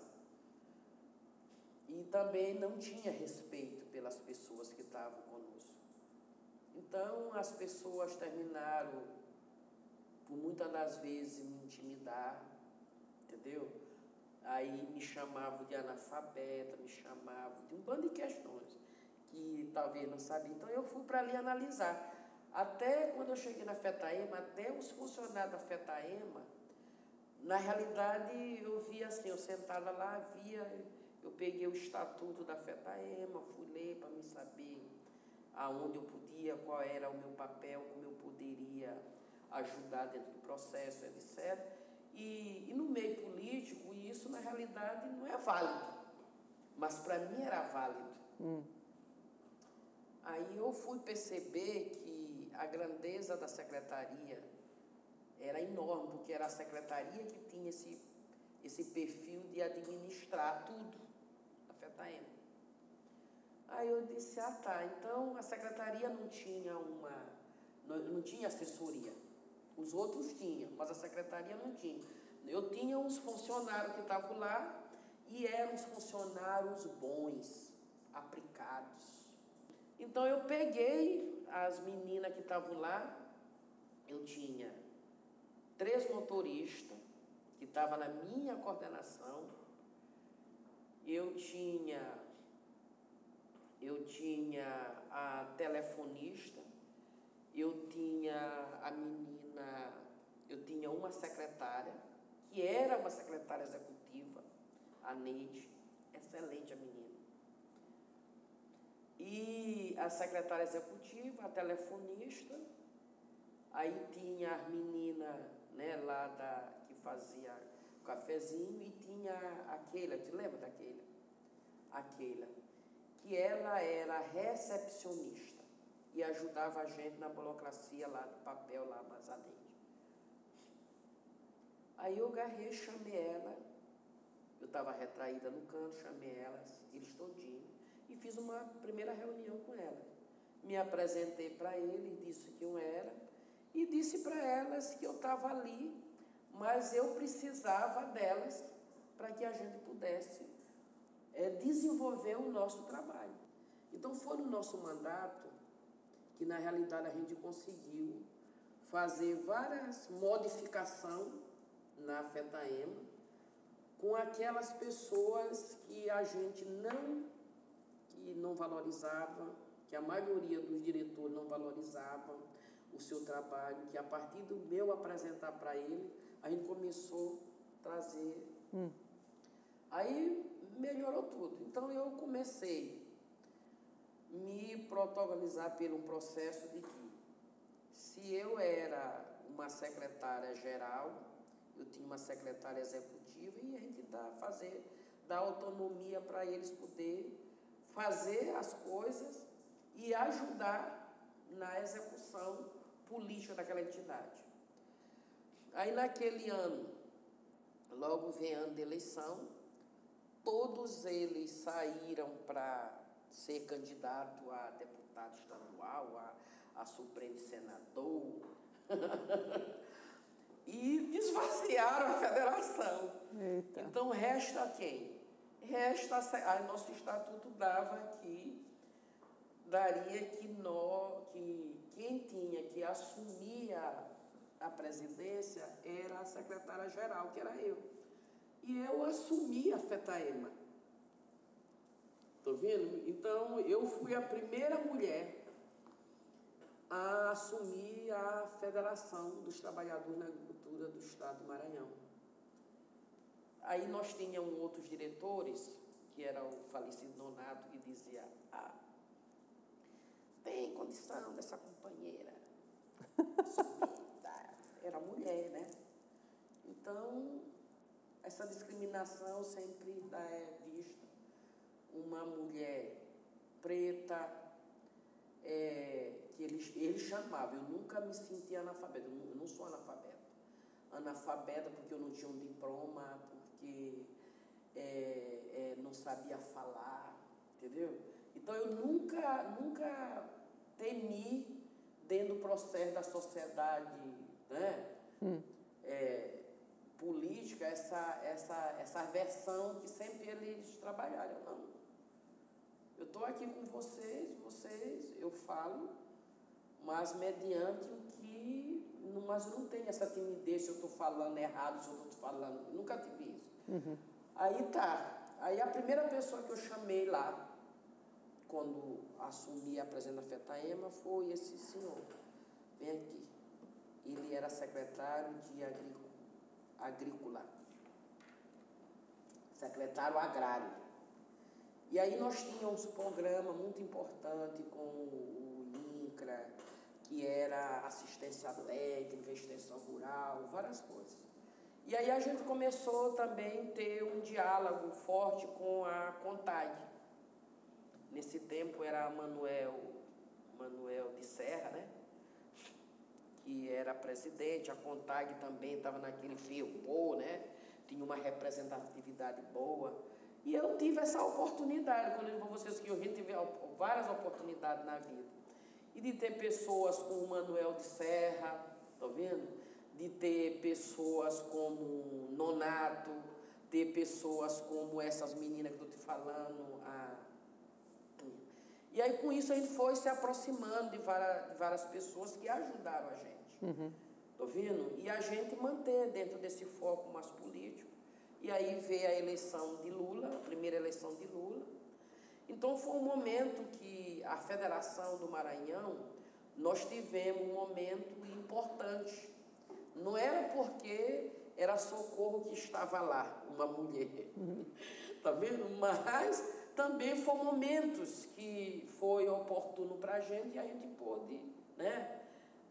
E também não tinha respeito pela pelas pessoas que estavam conosco. Então, as pessoas terminaram, por muitas das vezes, me intimidar, entendeu? Aí me chamavam de analfabeta, me chamavam de um bando de questões que talvez não sabia. Então, eu fui para ali analisar. Até quando eu cheguei na FETAEMA, até os funcionários da FETAEMA, na realidade, eu via assim, eu sentada lá, via, eu peguei o estatuto da FETAEMA, fui ler para me saber aonde eu podia, qual era o meu papel, como eu poderia ajudar dentro do processo, etc. E, e no meio político, isso na realidade não é válido, mas para mim era válido. Hum. Aí eu fui perceber que a grandeza da secretaria era enorme, porque era a secretaria que tinha esse, esse perfil de administrar tudo, a FETAM. Aí eu disse, ah tá, então a secretaria não tinha uma, não, não tinha assessoria. Os outros tinham, mas a secretaria não tinha. Eu tinha uns funcionários que estavam lá e eram os funcionários bons, aplicados. Então eu peguei as meninas que estavam lá, eu tinha três motoristas que estavam na minha coordenação, eu tinha eu tinha a telefonista, eu tinha a menina, eu tinha uma secretária, que era uma secretária executiva, a Neide, excelente a menina. E a secretária executiva, a telefonista, aí tinha as meninas né, lá da, que fazia cafezinho e tinha aquela, te lembra daquela? Aquela, que ela era recepcionista e ajudava a gente na burocracia lá do papel lá Mazalete. Aí eu agarrei, chamei ela, eu estava retraída no canto, chamei elas, eles todinhos, e fiz uma primeira reunião com ela. Me apresentei para ele, disse que eu era, e disse para elas que eu estava ali, mas eu precisava delas para que a gente pudesse é, desenvolver o nosso trabalho. Então foi no nosso mandato que na realidade a gente conseguiu fazer várias modificações na FETAEMA com aquelas pessoas que a gente não que não valorizava, que a maioria dos diretores não valorizavam, o seu trabalho, que a partir do meu apresentar para ele, a gente começou a trazer. Hum. Aí melhorou tudo. Então eu comecei a me protagonizar pelo processo de que se eu era uma secretária geral, eu tinha uma secretária executiva e a gente dá fazer dar autonomia para eles poder fazer as coisas e ajudar na execução política daquela entidade. Aí naquele ano, logo vem ano de eleição, todos eles saíram para ser candidato a deputado estadual, a, a Supremo Senador, e desvaziaram a federação. Eita. Então resta quem? Resta, a, nosso estatuto dava que daria que, nós, que quem tinha que assumir a, a presidência era a secretária-geral, que era eu. E eu assumi a FETAEMA. Estou vendo? Então, eu fui a primeira mulher a assumir a Federação dos Trabalhadores na Agricultura do Estado do Maranhão. Aí nós tínhamos outros diretores, que era o falecido Nonato, que dizia, ah, tem condição dessa companheira. Era mulher, né? Então, essa discriminação sempre é vista. Uma mulher preta, é, que eles, eles chamavam, eu nunca me senti analfabeta, eu não sou analfabeta. Analfabeta porque eu não tinha um diploma, porque é, é, não sabia falar, entendeu? Então eu nunca, nunca temi dentro do processo da sociedade né? Hum. É, política, essa, essa, essa versão que sempre eles trabalharam. Não. Eu estou aqui com vocês, vocês, eu falo, mas mediante o que. Mas não tem essa timidez se eu estou falando errado, se eu estou falando. Nunca tive isso. Uhum. Aí tá. Aí a primeira pessoa que eu chamei lá, quando assumi a presença da FETAEMA, foi esse senhor. Vem aqui. Ele era secretário de agrícola. Secretário agrário. E aí nós tínhamos um programa muito importante com o INCRA, que era assistência técnica, extensão rural, várias coisas. E aí a gente começou também ter um diálogo forte com a CONTAG. Nesse tempo era Manuel, Manuel de Serra, né? Que era presidente, a CONTAG também estava naquele fio boa, né? Tinha uma representatividade boa. E eu tive essa oportunidade, quando eu digo para vocês que eu tive várias oportunidades na vida. E de ter pessoas como o Manuel de Serra, tá vendo? De ter pessoas como Nonato, ter pessoas como essas meninas que eu estou te falando. A... E aí com isso a gente foi se aproximando de várias, de várias pessoas que ajudaram a gente. Uhum. Tô vendo? E a gente manter dentro desse foco mais político. E aí veio a eleição de Lula, a primeira eleição de Lula. Então foi um momento que a Federação do Maranhão, nós tivemos um momento importante não era porque era socorro que estava lá, uma mulher. Tá vendo? Mas também foram momentos que foi oportuno para a gente e a gente pôde né,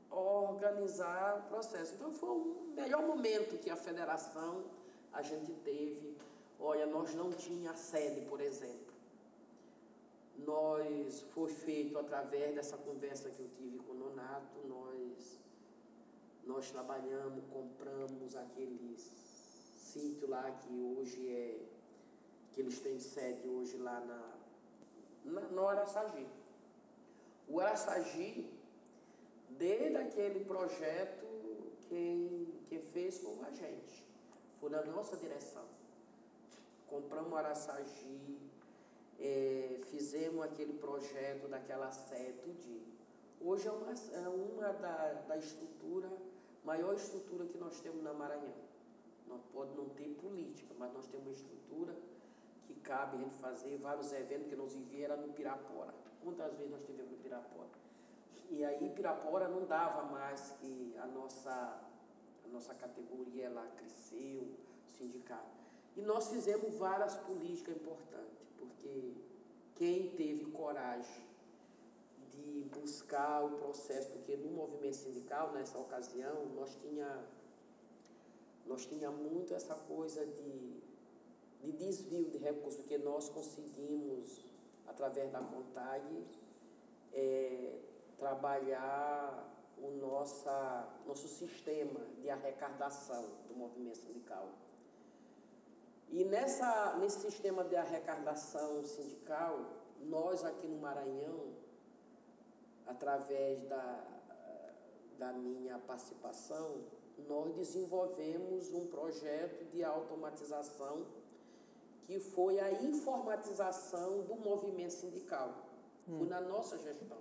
organizar o processo. Então foi o melhor momento que a federação a gente teve. Olha, nós não tinha sede, por exemplo. Nós foi feito através dessa conversa que eu tive com o Nonato, nós nós trabalhamos, compramos aquele sítio lá que hoje é, que eles têm sede hoje lá na, na, no Araçagi. O Araçagi, desde aquele projeto, quem, quem fez foi a gente, foi na nossa direção. Compramos o Araçagi, é, fizemos aquele projeto daquela sede, tudinho. Hoje é uma, é uma da, da estrutura maior estrutura que nós temos na Maranhão. Não pode não ter política, mas nós temos uma estrutura que cabe a gente fazer vários eventos que nos enviaram no Pirapora. Quantas vezes nós tivemos no Pirapora? E aí Pirapora não dava mais que a nossa, a nossa categoria lá cresceu, o sindicato. E nós fizemos várias políticas importantes, porque quem teve coragem buscar o processo, porque no movimento sindical, nessa ocasião, nós tinha, nós tinha muito essa coisa de, de desvio de recursos, porque nós conseguimos, através da CONTAG, é, trabalhar o nossa, nosso sistema de arrecadação do movimento sindical. E nessa, nesse sistema de arrecadação sindical, nós aqui no Maranhão, através da, da minha participação, nós desenvolvemos um projeto de automatização que foi a informatização do movimento sindical. Hum. Foi na nossa gestão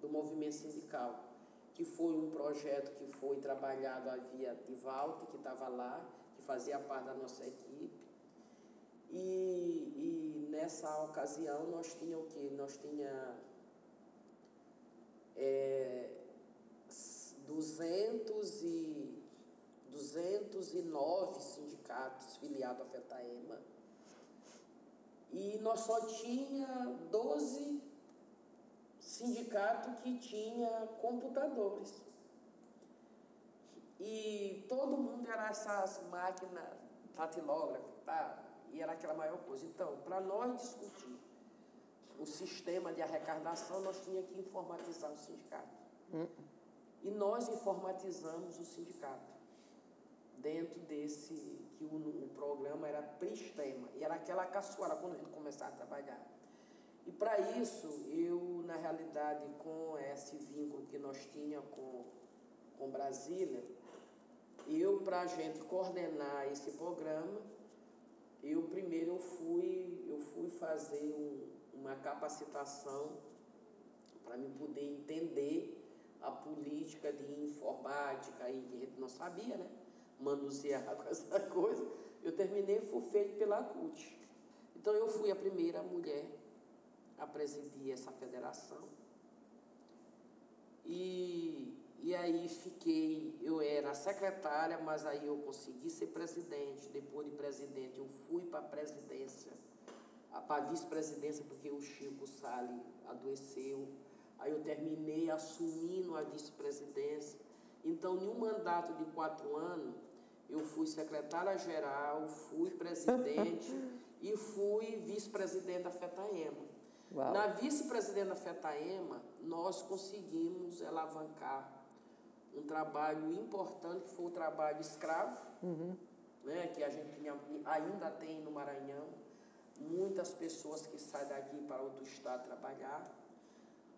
do movimento sindical, que foi um projeto que foi trabalhado via de Walter, que estava lá, que fazia parte da nossa equipe. E, e nessa ocasião nós tínhamos o quê? Nós tínhamos é, 200 e, 209 sindicatos filiados à FETAEMA e nós só tinha 12 sindicatos que tinha computadores. E todo mundo era essas máquinas datilógrafas, tá? E era aquela maior coisa. Então, para nós discutir o sistema de arrecadação, nós tínhamos que informatizar o sindicato. E nós informatizamos o sindicato dentro desse, que o, o programa era Pristema, e era aquela caçoara quando a gente começava a trabalhar. E para isso, eu, na realidade, com esse vínculo que nós tínhamos com, com Brasília, eu, para a gente coordenar esse programa, eu primeiro eu fui, eu fui fazer um, uma capacitação para me poder entender a política de informática e que a gente não sabia, né? Manusear essa coisa. Eu terminei, fui feito pela CUT. Então eu fui a primeira mulher a presidir essa federação. E, e aí fiquei, eu era secretária, mas aí eu consegui ser presidente. Depois de presidente, eu fui para a presidência, para a vice-presidência, porque o Chico Sali adoeceu. Aí eu terminei assumindo a vice-presidência. Então, em um mandato de quatro anos, eu fui secretária-geral, fui presidente e fui vice-presidente da FETAEMA. Uau. Na vice-presidente da FETAEMA, nós conseguimos alavancar um trabalho importante, que foi o trabalho escravo, uhum. né, que a gente tinha, ainda tem no Maranhão. Muitas pessoas que saem daqui para outro estado trabalhar.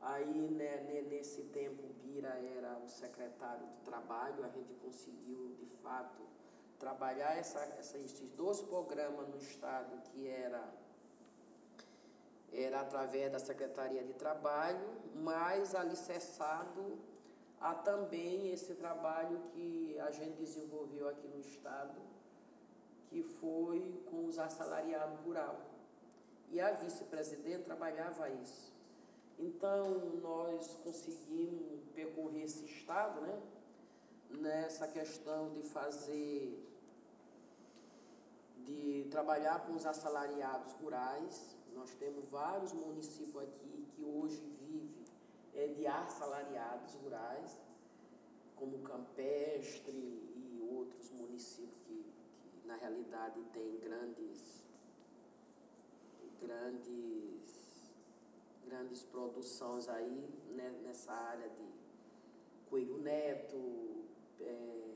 Aí, né, nesse tempo, Bira era o secretário de trabalho, a gente conseguiu, de fato, trabalhar essa, essa, esses dois programas no estado, que era era através da Secretaria de Trabalho, mas alicerçado a também esse trabalho que a gente desenvolveu aqui no Estado, que foi com os assalariados rural. E a vice-presidente trabalhava isso. Então, nós conseguimos percorrer esse Estado, né? Nessa questão de fazer, de trabalhar com os assalariados rurais, nós temos vários municípios aqui que hoje vivem é, de assalariados rurais, como Campestre e outros municípios que, na realidade têm grandes, grandes, grandes produções aí né, nessa área de Coelho Neto, é,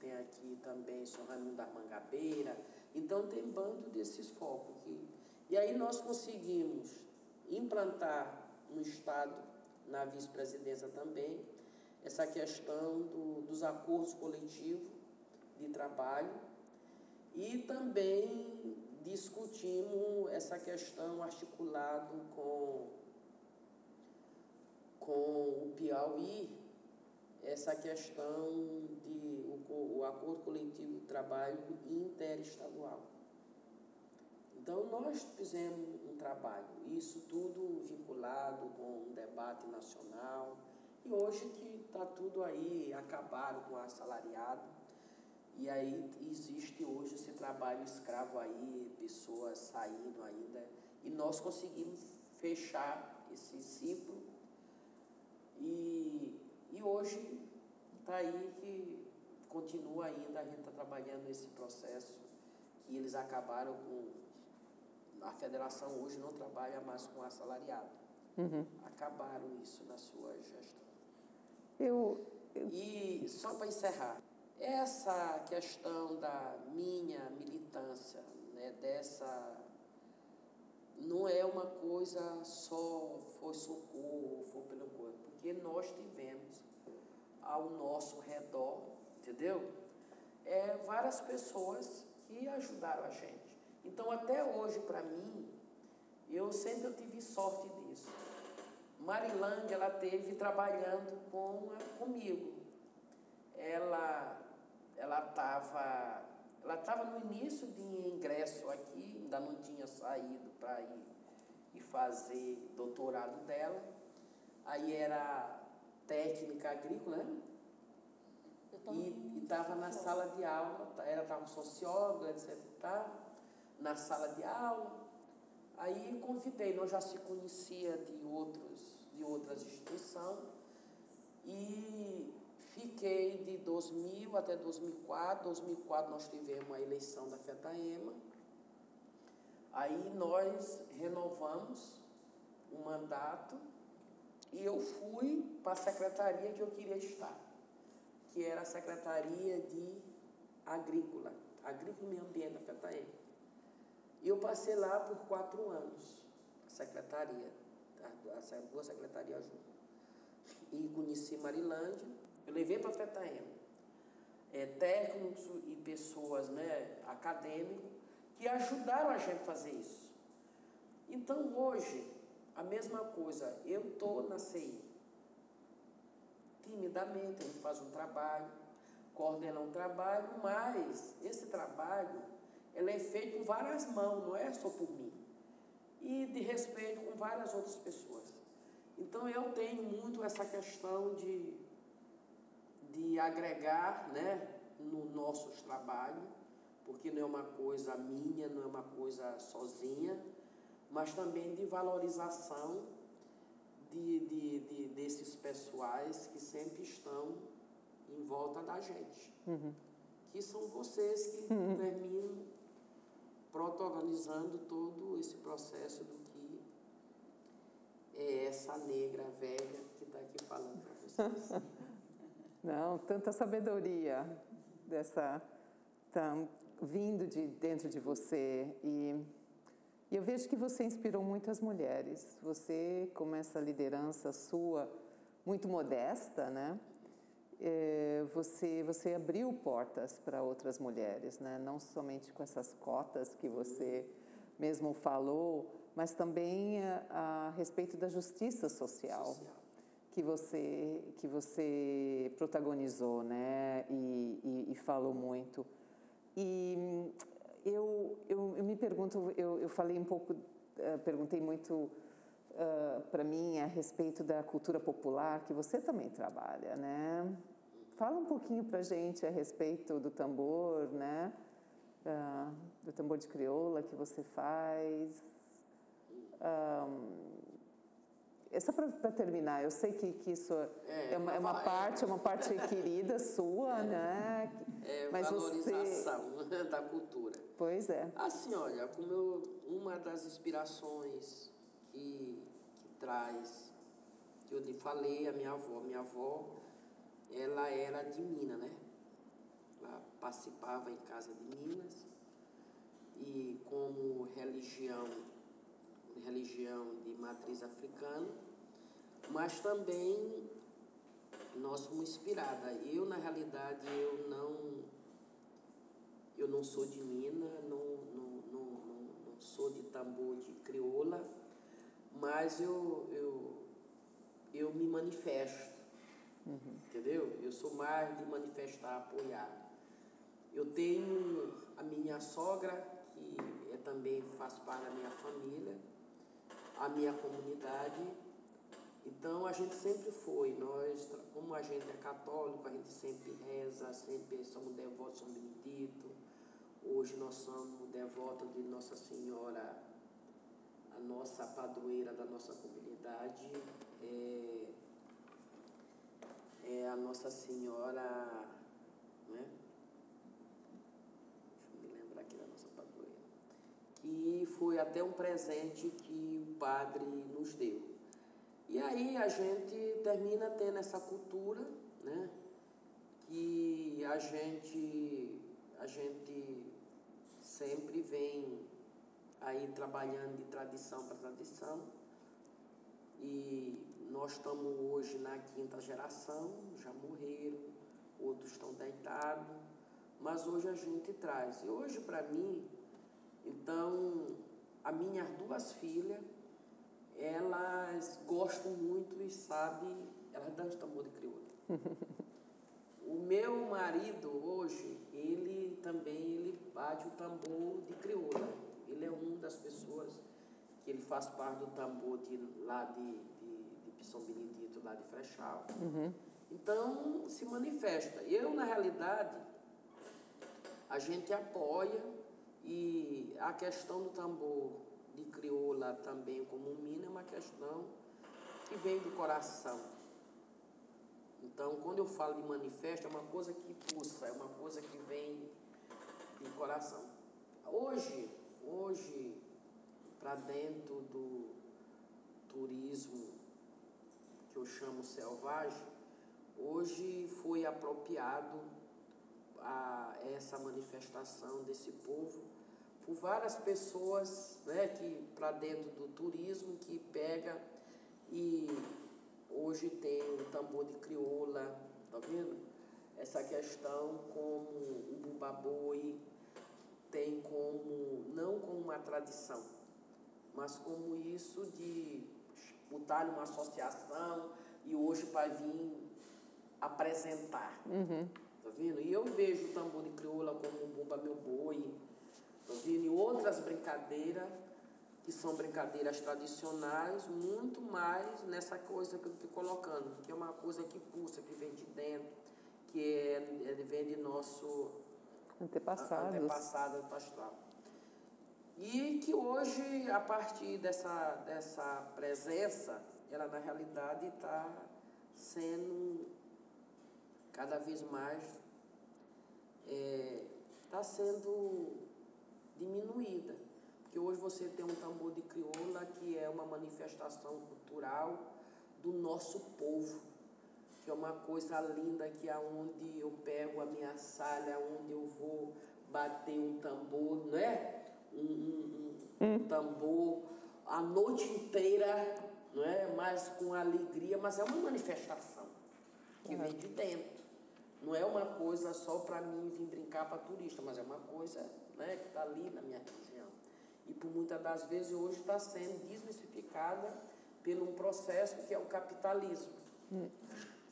tem aqui também São Raimundo da Mangabeira. Então tem bando desses focos que e aí nós conseguimos implantar no Estado, na vice-presidência também, essa questão do, dos acordos coletivos de trabalho e também discutimos essa questão articulado com, com o Piauí, essa questão de o, o acordo coletivo de trabalho interestadual. Então, nós fizemos um trabalho, isso tudo vinculado com um debate nacional, e hoje que está tudo aí, acabaram com o assalariado, e aí existe hoje esse trabalho escravo aí, pessoas saindo ainda, e nós conseguimos fechar esse ciclo, e, e hoje está aí que continua ainda, a gente está trabalhando nesse processo, que eles acabaram com a federação hoje não trabalha mais com assalariado. Uhum. Acabaram isso na sua gestão. Eu, eu... E só para encerrar, essa questão da minha militância, né, dessa não é uma coisa só foi socorro, foi pelo corpo, porque nós tivemos ao nosso redor, entendeu? É, várias pessoas que ajudaram a gente. Então, até hoje, para mim, eu sempre eu tive sorte disso. Marilândia, ela teve trabalhando com, comigo. Ela ela estava ela estava no início de ingresso aqui, ainda não tinha saído para ir e fazer doutorado dela. Aí era técnica agrícola, né? E estava na sala de aula, ela estava socióloga, etc. Tá? na sala de aula. Aí convidei, nós já se conhecia de, outros, de outras instituições e fiquei de 2000 até 2004. 2004 nós tivemos a eleição da FETAEMA. Aí nós renovamos o mandato e eu fui para a secretaria que eu queria estar, que era a Secretaria de Agrícola, Agrícola e Meio Ambiente da FETAEMA. E eu passei lá por quatro anos, a secretaria, as duas secretarias juntas. E conheci Marilândia, eu levei para Fetaema. É, técnicos e pessoas né, acadêmicos que ajudaram a gente a fazer isso. Então hoje A mesma coisa, eu estou na CI. Timidamente, a gente faz um trabalho, coordena um trabalho, mas esse trabalho ele é feito com várias mãos, não é só por mim. E de respeito com várias outras pessoas. Então eu tenho muito essa questão de, de agregar né, no nossos trabalhos, porque não é uma coisa minha, não é uma coisa sozinha, mas também de valorização de, de, de desses pessoais que sempre estão em volta da gente. Uhum. Que são vocês que uhum. terminam protagonizando todo esse processo do que é essa negra velha que está aqui falando para vocês. Não, tanta sabedoria dessa tá vindo de dentro de você e eu vejo que você inspirou muitas mulheres. Você, com essa liderança sua, muito modesta, né? É, você, você abriu portas para outras mulheres, né? Não somente com essas cotas que você mesmo falou, mas também a, a respeito da justiça social, social, que você que você protagonizou, né? E, e, e falou muito. E eu, eu, eu me pergunto, eu, eu falei um pouco, uh, perguntei muito uh, eh, para mim a respeito da cultura popular que você também trabalha, né? Fala um pouquinho para gente a respeito do tambor, né? Uh, do tambor de crioula que você faz. Um, só para terminar, eu sei que, que isso é, é uma, é uma parte, é uma parte querida sua, é, né? É Mas valorização você... da cultura. Pois é. Assim, olha, como eu, uma das inspirações que, que traz, que eu lhe falei, a minha avó, minha avó, ela era de Minas, né? Ela participava em casa de Minas e como religião religião de matriz africana, mas também nós somos inspirados. Eu, na realidade, eu não, eu não sou de mina, não, não, não, não, não sou de tambor de crioula, mas eu, eu, eu me manifesto, uhum. entendeu? Eu sou mais de manifestar, apoiar. Eu tenho a minha sogra, que é, também faz parte da minha família, a minha comunidade. Então a gente sempre foi, nós, como a gente é católico, a gente sempre reza, sempre somos devotos de São Benedito. Hoje nós somos devotos de Nossa Senhora, a nossa padroeira da nossa comunidade. É, é a Nossa Senhora, né? Que foi até um presente que o padre nos deu. E aí a gente termina tendo essa cultura, né? Que a gente, a gente sempre vem aí trabalhando de tradição para tradição. E nós estamos hoje na quinta geração, já morreram, outros estão deitados, mas hoje a gente traz. E hoje, para mim, então, as minhas duas filhas, elas gostam muito e sabem, elas dançam tambor de crioula. o meu marido hoje, ele também ele bate o tambor de crioula. Ele é uma das pessoas que ele faz parte do tambor de, lá de, de, de São Benedito, lá de Frechal. Uhum. Então, se manifesta. Eu, na realidade, a gente apoia e a questão do tambor de crioula também como mina é uma questão que vem do coração. Então, quando eu falo de manifesto, é uma coisa que pulsa, é uma coisa que vem de coração. Hoje, hoje, para dentro do turismo que eu chamo selvagem, hoje foi apropriado a essa manifestação desse povo por várias pessoas né, que para dentro do turismo que pega e hoje tem o tambor de crioula, tá vendo? Essa questão como o bubaboi tem como, não como uma tradição, mas como isso de botar numa associação e hoje para vir apresentar. Uhum. Tá vendo? E eu vejo o tambor de crioula como um bumba meu boi, tá? E outras brincadeiras que são brincadeiras tradicionais, muito mais nessa coisa que eu estou colocando, que é uma coisa que pulsa, que vem de dentro, que é, é vem de nosso antepassados. antepassado pastoral. E que hoje, a partir dessa, dessa presença, ela na realidade está sendo cada vez mais está é, sendo diminuída. Porque hoje você tem um tambor de crioula que é uma manifestação cultural do nosso povo, que é uma coisa linda que aonde eu pego a minha salha, onde eu vou bater um tambor, não é? Um, um, um, um tambor a noite inteira, não é? Mas com alegria, mas é uma manifestação que vem de dentro. Não é uma coisa só para mim vir brincar para turista, mas é uma coisa né, que está ali na minha região. E por muitas das vezes hoje está sendo desmistificada pelo um processo que é o capitalismo. Hum.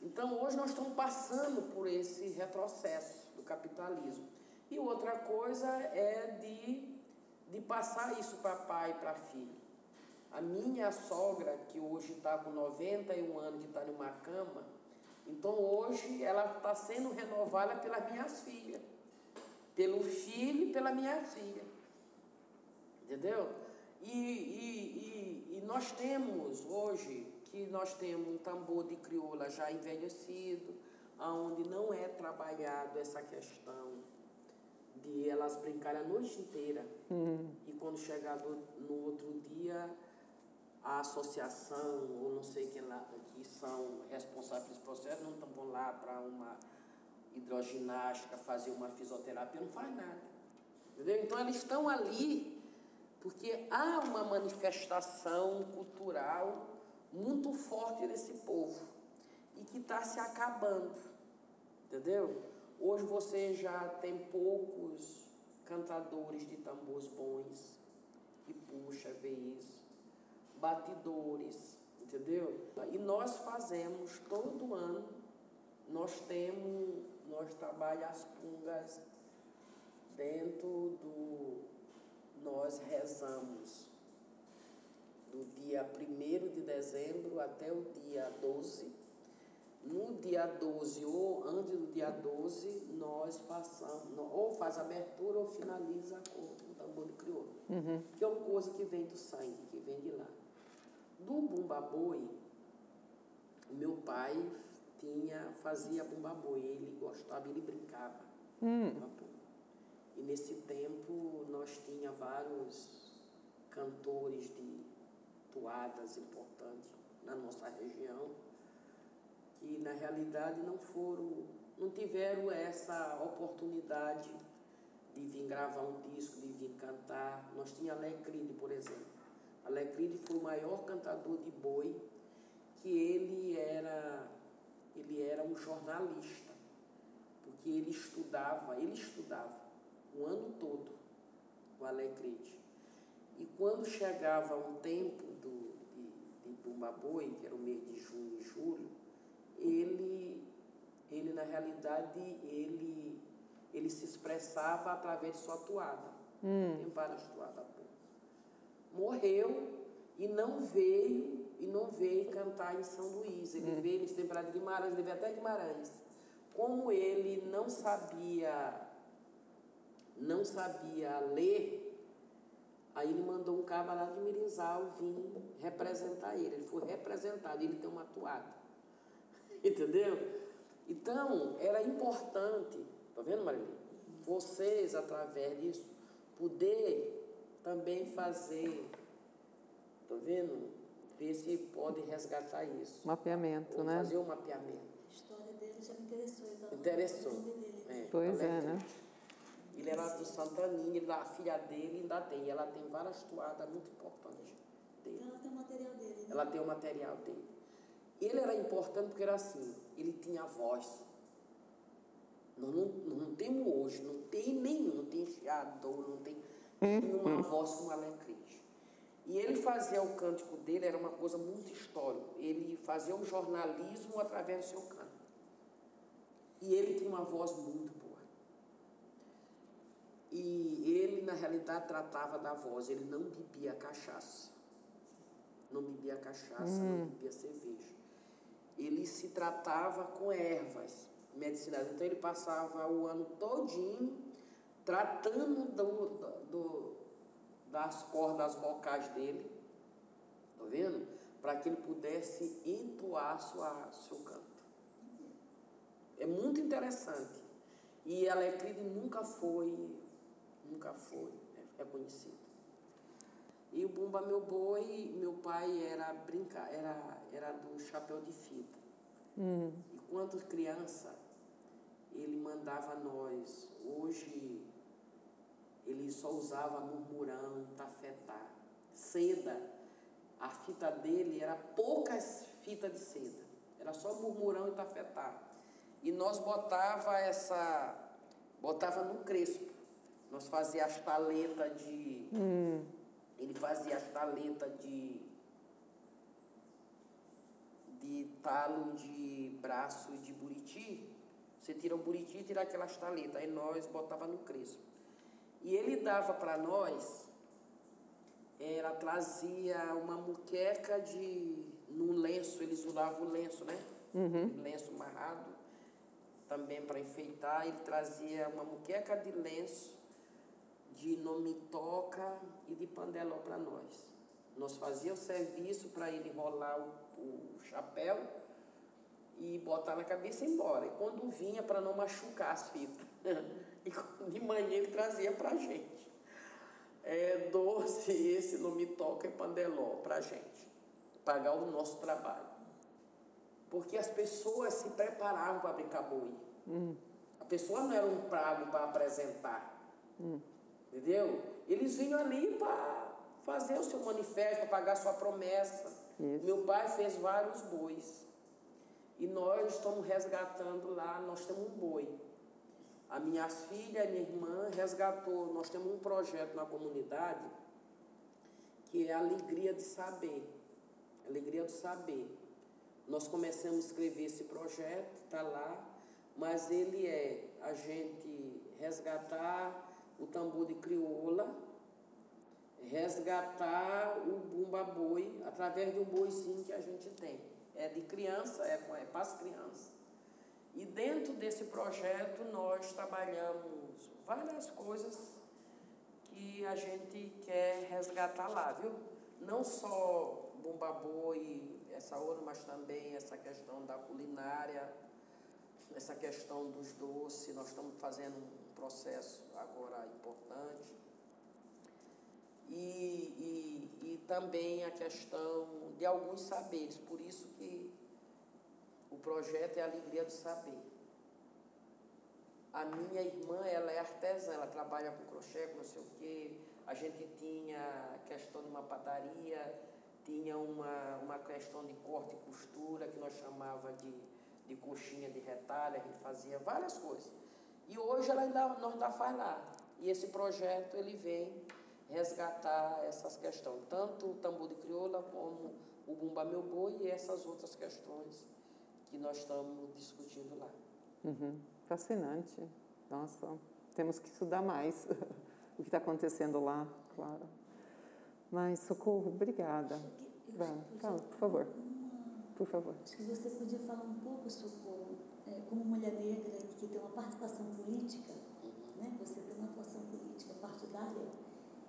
Então hoje nós estamos passando por esse retrocesso do capitalismo. E outra coisa é de, de passar isso para pai e para filho. A minha sogra, que hoje está com 91 anos, que está numa cama, então hoje ela está sendo renovada pelas minhas filhas, pelo filho e pela minha filha. Entendeu? E, e, e, e nós temos hoje que nós temos um tambor de crioula já envelhecido, onde não é trabalhado essa questão de elas brincarem a noite inteira. Uhum. E quando chegar no, no outro dia, a associação, ou não sei quem lá, que são responsáveis pelo processo, não estão lá para uma hidroginástica, fazer uma fisioterapia, não faz nada. Entendeu? Então eles estão ali porque há uma manifestação cultural muito forte nesse povo e que está se acabando. Entendeu? Hoje você já tem poucos cantadores de tambores bons que puxa, vê isso batidores, entendeu? E nós fazemos todo ano, nós temos, nós trabalhamos as pungas dentro do, nós rezamos do dia 1 de dezembro até o dia 12. No dia 12 ou antes do dia 12, nós façamos, ou faz abertura ou finaliza com o tambor de crioulo. Uhum. Que é uma coisa que vem do sangue, que vem de lá. Do bumbaboi, o meu pai tinha, fazia bumbaboi, ele gostava, ele brincava. Hum. E nesse tempo nós tinha vários cantores de toadas importantes na nossa região que na realidade não foram, não tiveram essa oportunidade de vir gravar um disco, de vir cantar. Nós tinha Alecride, por exemplo. Alecride foi o maior cantador de boi, que ele era, ele era um jornalista, porque ele estudava, ele estudava o ano todo o Alecride. E quando chegava um tempo do, de, de Bumba Boi, que era o mês de junho e julho, ele, ele na realidade, ele, ele se expressava através de sua toada. Hum. Tem várias toadas morreu e não veio e não veio cantar em São Luís. Ele hum. veio em temporada de Guimarães, ele veio até Guimarães. Como ele não sabia não sabia ler, aí ele mandou um cara lá de Mirinzal vir representar ele. Ele foi representado, ele tem uma toada. Entendeu? Então, era importante, tá vendo, Marilene? Vocês, através disso, poder também fazer, tá vendo? Ver se pode resgatar isso. Mapeamento, Ou né? Fazer o um mapeamento. A história dele já me interessou. Então interessou. É, pois é, né? Ele era do Santaninha, a filha dele ainda tem. Ela tem várias toadas muito importantes dele. Então ela tem o material dele. Né? Ela tem o material dele. Ele era importante porque era assim, ele tinha voz. Não, não, não temos hoje, não tem nenhum, não tem chiador, não tem uma voz ela é E ele fazia o cântico dele, era uma coisa muito histórica. Ele fazia o jornalismo através do seu canto. E ele tinha uma voz muito boa. E ele, na realidade, tratava da voz, ele não bebia cachaça. Não bebia cachaça, hum. não bebia cerveja. Ele se tratava com ervas medicinais. Então ele passava o ano todinho tratando do, do, das cordas vocais dele, tá vendo? Para que ele pudesse entoar sua, seu canto. É muito interessante. E Alecride nunca foi, nunca foi reconhecido. E o Bumba Meu Boi, meu pai era brincar, era, era do chapéu de fita. Hum. E quando criança, ele mandava nós. Hoje ele só usava murmurão, tafetá, seda. A fita dele era poucas fitas de seda. Era só murmurão e tafetá. E nós botava essa, botava no crespo. Nós fazia as taletas de, hum. ele fazia as taletas de, de talo de braço de buriti. Você tira o buriti e tira aquelas taletas. Aí nós botava no crespo. E ele dava para nós, ela trazia uma muqueca de. num lenço, eles usavam o lenço, né? Uhum. Um lenço amarrado, também para enfeitar. Ele trazia uma muqueca de lenço, de nomitoca e de pandeló para nós. Nós fazíamos serviço para ele enrolar o, o chapéu e botar na cabeça e ir embora. E quando vinha, para não machucar as fitas. E de manhã ele trazia para a gente. É, doce, esse não me toca e pandeló para a gente. Pagar o nosso trabalho. Porque as pessoas se preparavam para brincar boi. Hum. A pessoa não era um prago para apresentar. Hum. Entendeu? Eles vinham ali para fazer o seu manifesto, para pagar sua promessa. Isso. Meu pai fez vários bois. E nós estamos resgatando lá, nós temos um boi. A minha filha e minha irmã resgatou. Nós temos um projeto na comunidade que é a alegria de saber. Alegria do saber. Nós começamos a escrever esse projeto, está lá, mas ele é a gente resgatar o tambor de crioula, resgatar o bumba boi através de um boizinho que a gente tem. É de criança, é, é para as crianças. E dentro desse projeto nós trabalhamos várias coisas que a gente quer resgatar lá, viu? Não só Bumbaboi, essa outra, mas também essa questão da culinária, essa questão dos doces. Nós estamos fazendo um processo agora importante. E, e, e também a questão de alguns saberes. Por isso que projeto é a alegria do saber. A minha irmã, ela é artesã, ela trabalha com crochê, com não sei o quê. A gente tinha questão de uma padaria, tinha uma, uma questão de corte e costura, que nós chamava de, de coxinha de retalho, a gente fazia várias coisas. E hoje ela ainda, nós ainda faz lá. E esse projeto, ele vem resgatar essas questões, tanto o tambor de crioula como o bumba meu boi e essas outras questões que nós estamos discutindo lá. Uhum. Fascinante. Nossa, temos que estudar mais o que está acontecendo lá, claro. Mas, Socorro, obrigada. Vai, fala, por favor. Por favor. Acho que você podia falar um pouco, Socorro, é, como mulher negra que tem uma participação política, né? você tem uma atuação política partidária,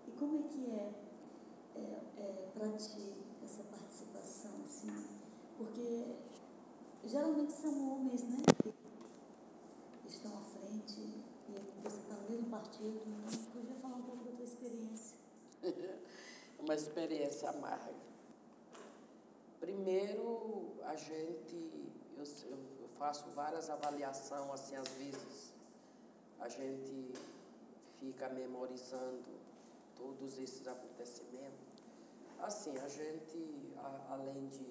e como é que é, é, é para ti essa participação, assim? Porque geralmente são homens, né? Que estão à frente e você está no partido. Né? Podia falar um pouco da tua experiência? Uma experiência amarga. Primeiro, a gente, eu, eu faço várias avaliações, assim, às vezes a gente fica memorizando todos esses acontecimentos. Assim, a gente, a, além de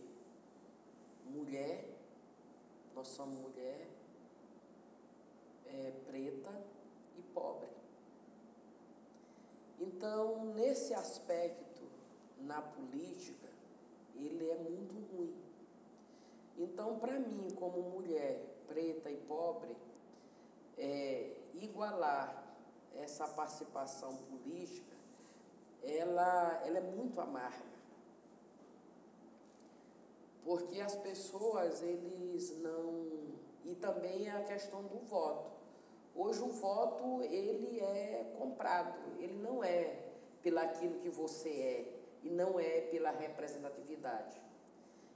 mulher, nós somos mulher é, preta e pobre. Então, nesse aspecto, na política, ele é muito ruim. Então, para mim, como mulher preta e pobre, é, igualar essa participação política, ela, ela é muito amarga. Porque as pessoas, eles não... E também a questão do voto. Hoje o voto, ele é comprado, ele não é pelaquilo que você é e não é pela representatividade.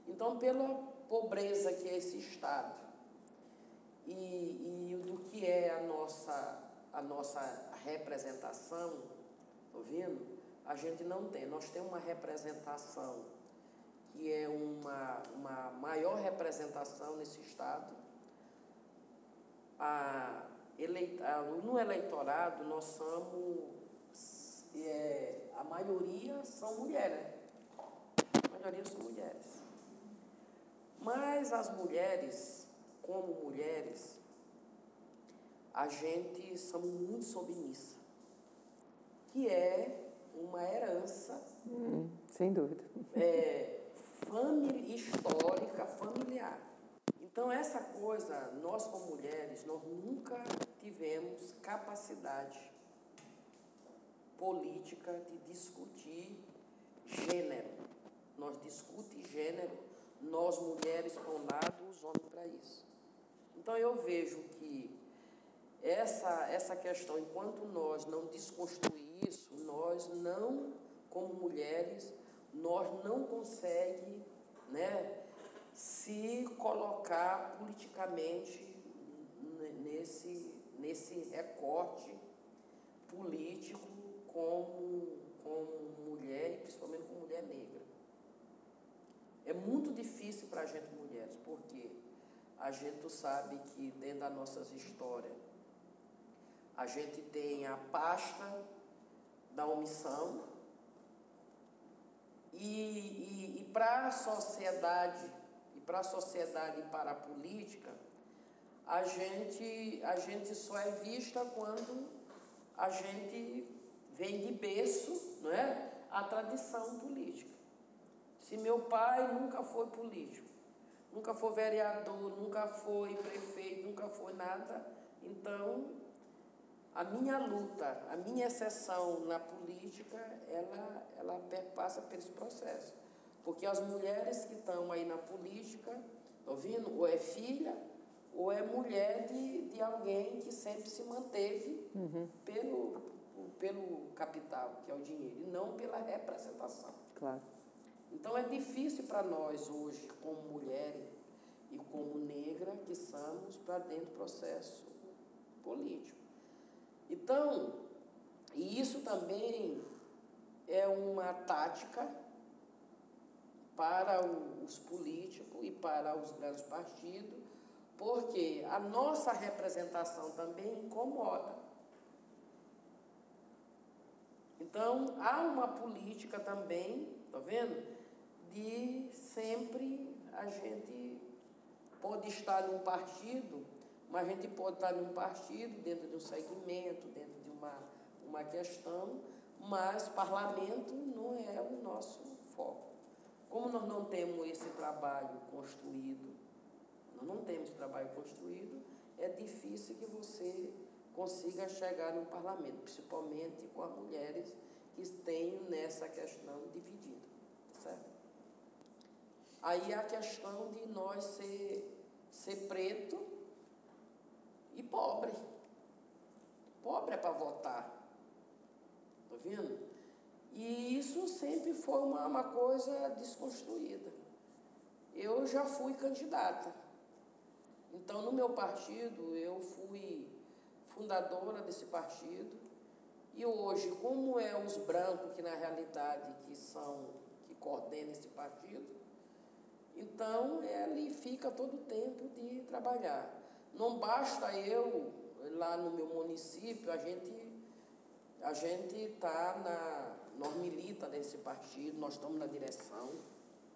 Então, pela pobreza que é esse Estado e, e do que é a nossa, a nossa representação, estou vendo? A gente não tem. Nós temos uma representação que é uma, uma maior representação nesse Estado. A, eleita, no eleitorado, nós somos é, a maioria são mulheres. A maioria são mulheres. Mas as mulheres, como mulheres, a gente somos muito submissa, que é uma herança. Hum, sem dúvida. É, família, histórica, familiar. Então, essa coisa, nós como mulheres, nós nunca tivemos capacidade política de discutir gênero. Nós discutimos gênero, nós mulheres para um lado, os homens para isso. Então eu vejo que essa, essa questão, enquanto nós não desconstruir isso, nós não, como mulheres, nós não conseguimos né, se colocar politicamente nesse, nesse recorte político como, como mulher e principalmente como mulher negra. É muito difícil para a gente mulheres, porque a gente sabe que dentro das nossas histórias a gente tem a pasta da omissão e, e, e para a sociedade e para a sociedade e para a política a gente a gente só é vista quando a gente vem de berço, não é? A tradição política. Se meu pai nunca foi político, nunca foi vereador, nunca foi prefeito, nunca foi nada, então a minha luta, a minha exceção na política, ela, ela perpassa por esse processo. Porque as mulheres que estão aí na política, estão ouvindo? Ou é filha, ou é mulher de, de alguém que sempre se manteve uhum. pelo, pelo capital, que é o dinheiro, e não pela representação. Claro. Então é difícil para nós hoje, como mulheres e como negra, que somos para dentro do processo político. Então, e isso também é uma tática para os políticos e para os grandes partidos, porque a nossa representação também incomoda. Então, há uma política também, tá vendo? De sempre a gente pode estar num partido, mas a gente pode estar num partido, dentro de um segmento, dentro de uma, uma questão, mas parlamento não é o nosso foco. Como nós não temos esse trabalho construído, nós não temos trabalho construído, é difícil que você consiga chegar no parlamento, principalmente com as mulheres que têm nessa questão dividida, certo? Aí a questão de nós ser, ser preto e pobre. Pobre é para votar. Tá vendo? E isso sempre foi uma, uma coisa desconstruída. Eu já fui candidata. Então, no meu partido, eu fui fundadora desse partido. E hoje, como é os brancos que na realidade que são que coordenam esse partido, então ele fica todo o tempo de trabalhar. Não basta eu lá no meu município, a gente a gente está na nós milita desse partido, nós estamos na direção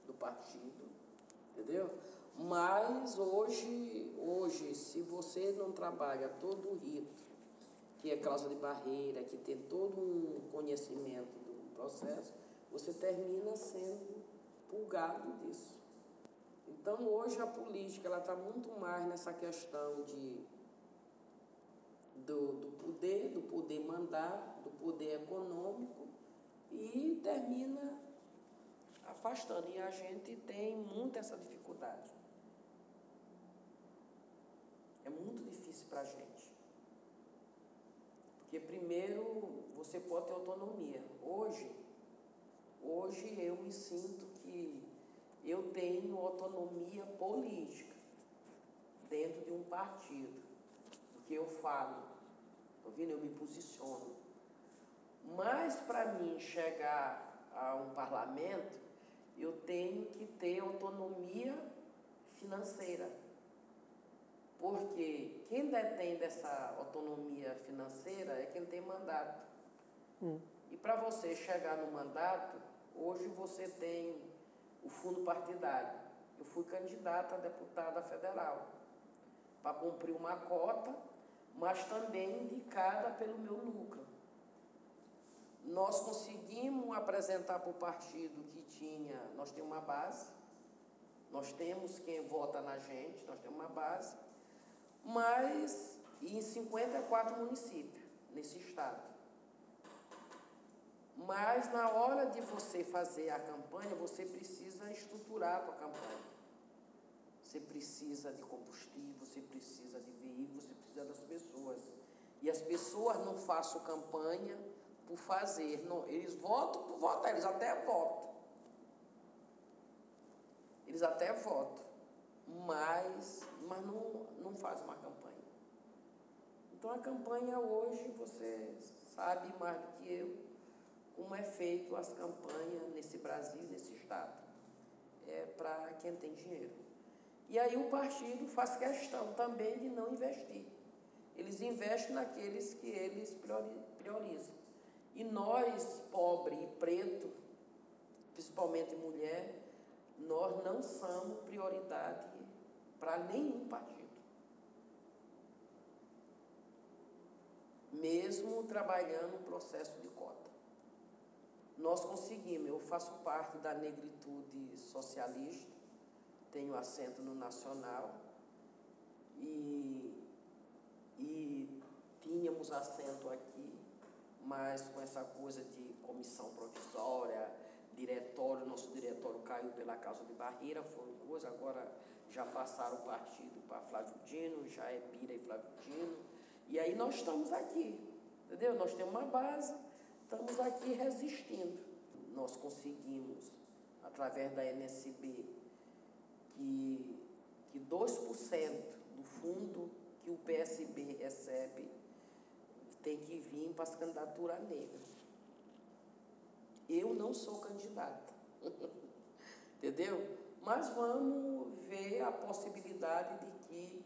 do partido, entendeu? Mas hoje, hoje, se você não trabalha todo o rito, que é causa de barreira, que tem todo um conhecimento do processo, você termina sendo pulgado disso. Então hoje a política ela está muito mais nessa questão de do, do poder, do poder mandar, do poder econômico e termina afastando. E a gente tem muito essa dificuldade. É muito difícil para a gente. Porque primeiro você pode ter autonomia. Hoje, hoje eu me sinto que eu tenho autonomia política dentro de um partido. Porque eu falo, tá vendo? Eu me posiciono. Mas para mim chegar a um parlamento, eu tenho que ter autonomia financeira. Porque quem detém dessa autonomia financeira é quem tem mandato. Hum. E para você chegar no mandato, hoje você tem o fundo partidário. Eu fui candidata a deputada federal para cumprir uma cota, mas também indicada pelo meu núcleo. Nós conseguimos apresentar para o partido que tinha, nós temos uma base, nós temos quem vota na gente, nós temos uma base, mas em 54 municípios nesse estado. Mas na hora de você fazer a campanha, você precisa estruturar a tua campanha. Você precisa de combustível, você precisa de veículo, você precisa das pessoas. E as pessoas não façam campanha por fazer. Não, eles votam por votar, eles até votam. Eles até votam, mas, mas não, não fazem uma campanha. Então a campanha hoje, você sabe mais do que eu, como é feito as campanhas nesse Brasil, nesse estado. É para quem tem dinheiro. E aí o partido faz questão também de não investir. Eles investem naqueles que eles priorizam. E nós, pobre e preto, principalmente mulher, nós não somos prioridade para nenhum partido. Mesmo trabalhando no processo de. Nós conseguimos, eu faço parte da negritude socialista, tenho assento no Nacional e, e tínhamos assento aqui mas com essa coisa de comissão provisória, diretório, nosso diretório caiu pela causa de barreira, foi coisa, agora já passaram o partido para Flávio Dino, já é Bira e Flávio Dino, e aí nós estamos aqui, entendeu? Nós temos uma base, estamos aqui resistindo. Nós conseguimos, através da NSB, que, que 2% do fundo que o PSB recebe tem que vir para as candidaturas negras. Eu não sou candidata, entendeu? Mas vamos ver a possibilidade de que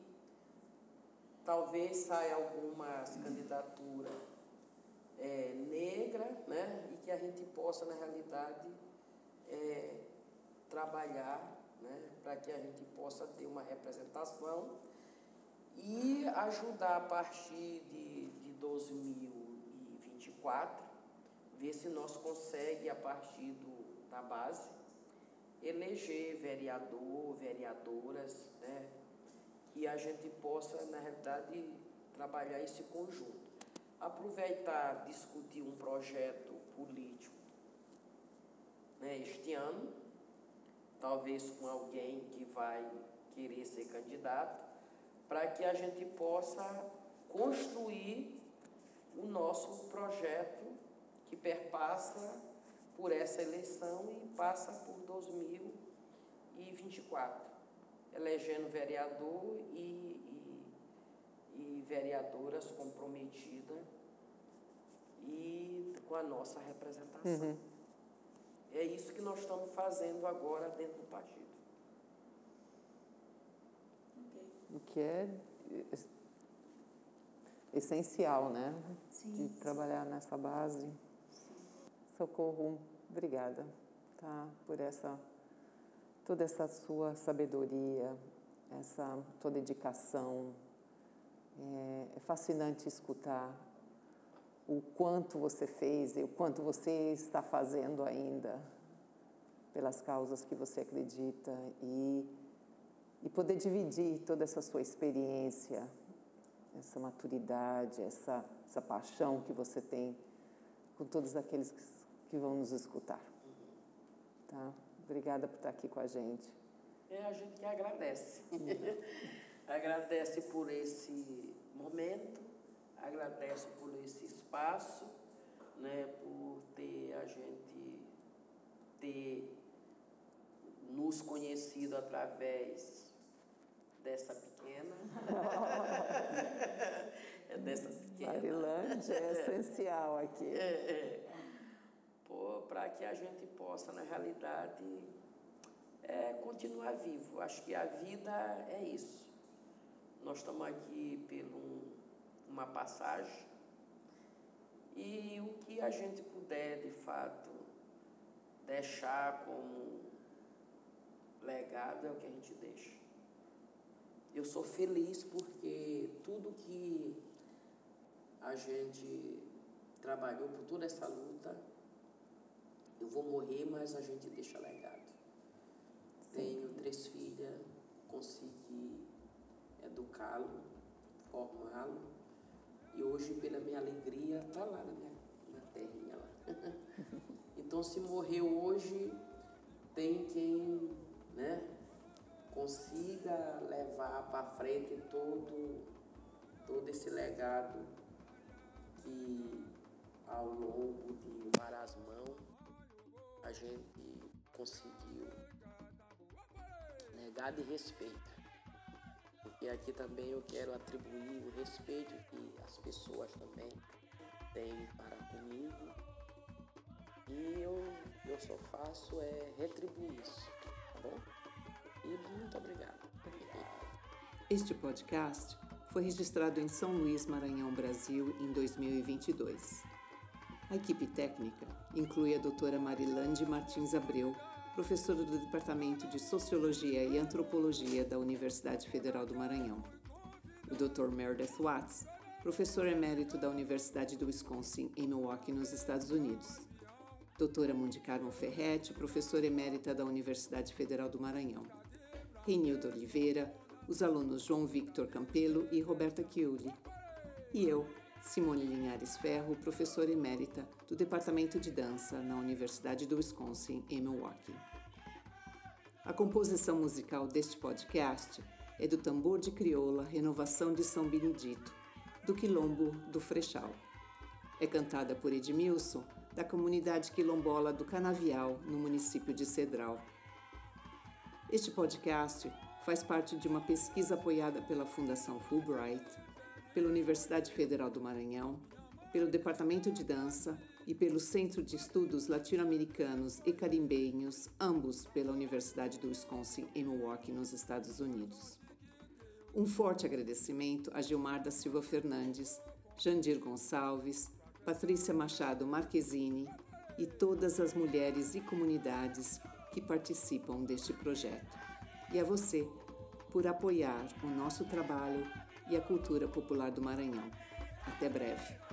talvez saia algumas candidaturas é, negra, né? E que a gente possa, na realidade, é, trabalhar né? para que a gente possa ter uma representação e ajudar a partir de 2024, ver se nós conseguimos, a partir do, da base, eleger vereador, vereadoras, né? que a gente possa, na realidade, trabalhar esse conjunto. Aproveitar, discutir um projeto político né, este ano, talvez com alguém que vai querer ser candidato, para que a gente possa construir o nosso projeto que perpassa por essa eleição e passa por 2024, elegendo vereador e, e, vereadoras comprometidas e com a nossa representação. Uhum. É isso que nós estamos fazendo agora dentro do partido. O que é essencial, né? Sim. De trabalhar nessa base. Sim. Socorro, obrigada, tá? Por essa toda essa sua sabedoria, essa tua dedicação. É, é fascinante escutar o quanto você fez e o quanto você está fazendo ainda pelas causas que você acredita e, e poder dividir toda essa sua experiência, essa maturidade, essa, essa paixão que você tem com todos aqueles que, que vão nos escutar. Tá? Obrigada por estar aqui com a gente. É a gente que agradece. agradece por esse momento, agradece por esse espaço, né, por ter a gente ter nos conhecido através dessa pequena. é dessa pequena. Marilândia é essencial aqui. É, é. Para que a gente possa, na realidade, é, continuar vivo. Acho que a vida é isso. Nós estamos aqui por um, uma passagem e o que a gente puder, de fato, deixar como legado é o que a gente deixa. Eu sou feliz porque tudo que a gente trabalhou por toda essa luta, eu vou morrer, mas a gente deixa legado. Tenho três filhas, consegui educá-lo, formá-lo, e hoje, pela minha alegria, está lá na minha na terrinha lá. então, se morreu hoje, tem quem né, consiga levar para frente todo, todo esse legado que ao longo de várias mãos a gente conseguiu negar de respeito. Porque aqui também eu quero atribuir o respeito que as pessoas também têm para comigo. E eu, eu só faço é retribuir isso bom? E muito obrigado. Este podcast foi registrado em São Luís, Maranhão, Brasil, em 2022. A equipe técnica inclui a doutora Marilande Martins Abreu, professora do Departamento de Sociologia e Antropologia da Universidade Federal do Maranhão. O Dr. Meredith Watts, professor emérito da Universidade do Wisconsin, em Milwaukee, nos Estados Unidos. Doutora Mundi Carmo Ferretti, professora emérita da Universidade Federal do Maranhão. Renildo Oliveira, os alunos João Victor Campelo e Roberta Chiuli. E eu, Simone Linhares Ferro, professora emérita do Departamento de Dança na Universidade do Wisconsin, em Milwaukee. A composição musical deste podcast é do Tambor de Crioula Renovação de São Benedito, do Quilombo do Frechal. É cantada por Edmilson da comunidade quilombola do Canavial, no município de Cedral. Este podcast faz parte de uma pesquisa apoiada pela Fundação Fulbright, pela Universidade Federal do Maranhão, pelo Departamento de Dança e pelo Centro de Estudos Latino-Americanos e Carimbenhos, ambos pela Universidade do Wisconsin em Milwaukee, nos Estados Unidos. Um forte agradecimento a Gilmar da Silva Fernandes, Jandir Gonçalves, Patrícia Machado Marquezine e todas as mulheres e comunidades que participam deste projeto. E a você por apoiar o nosso trabalho e a cultura popular do Maranhão. Até breve.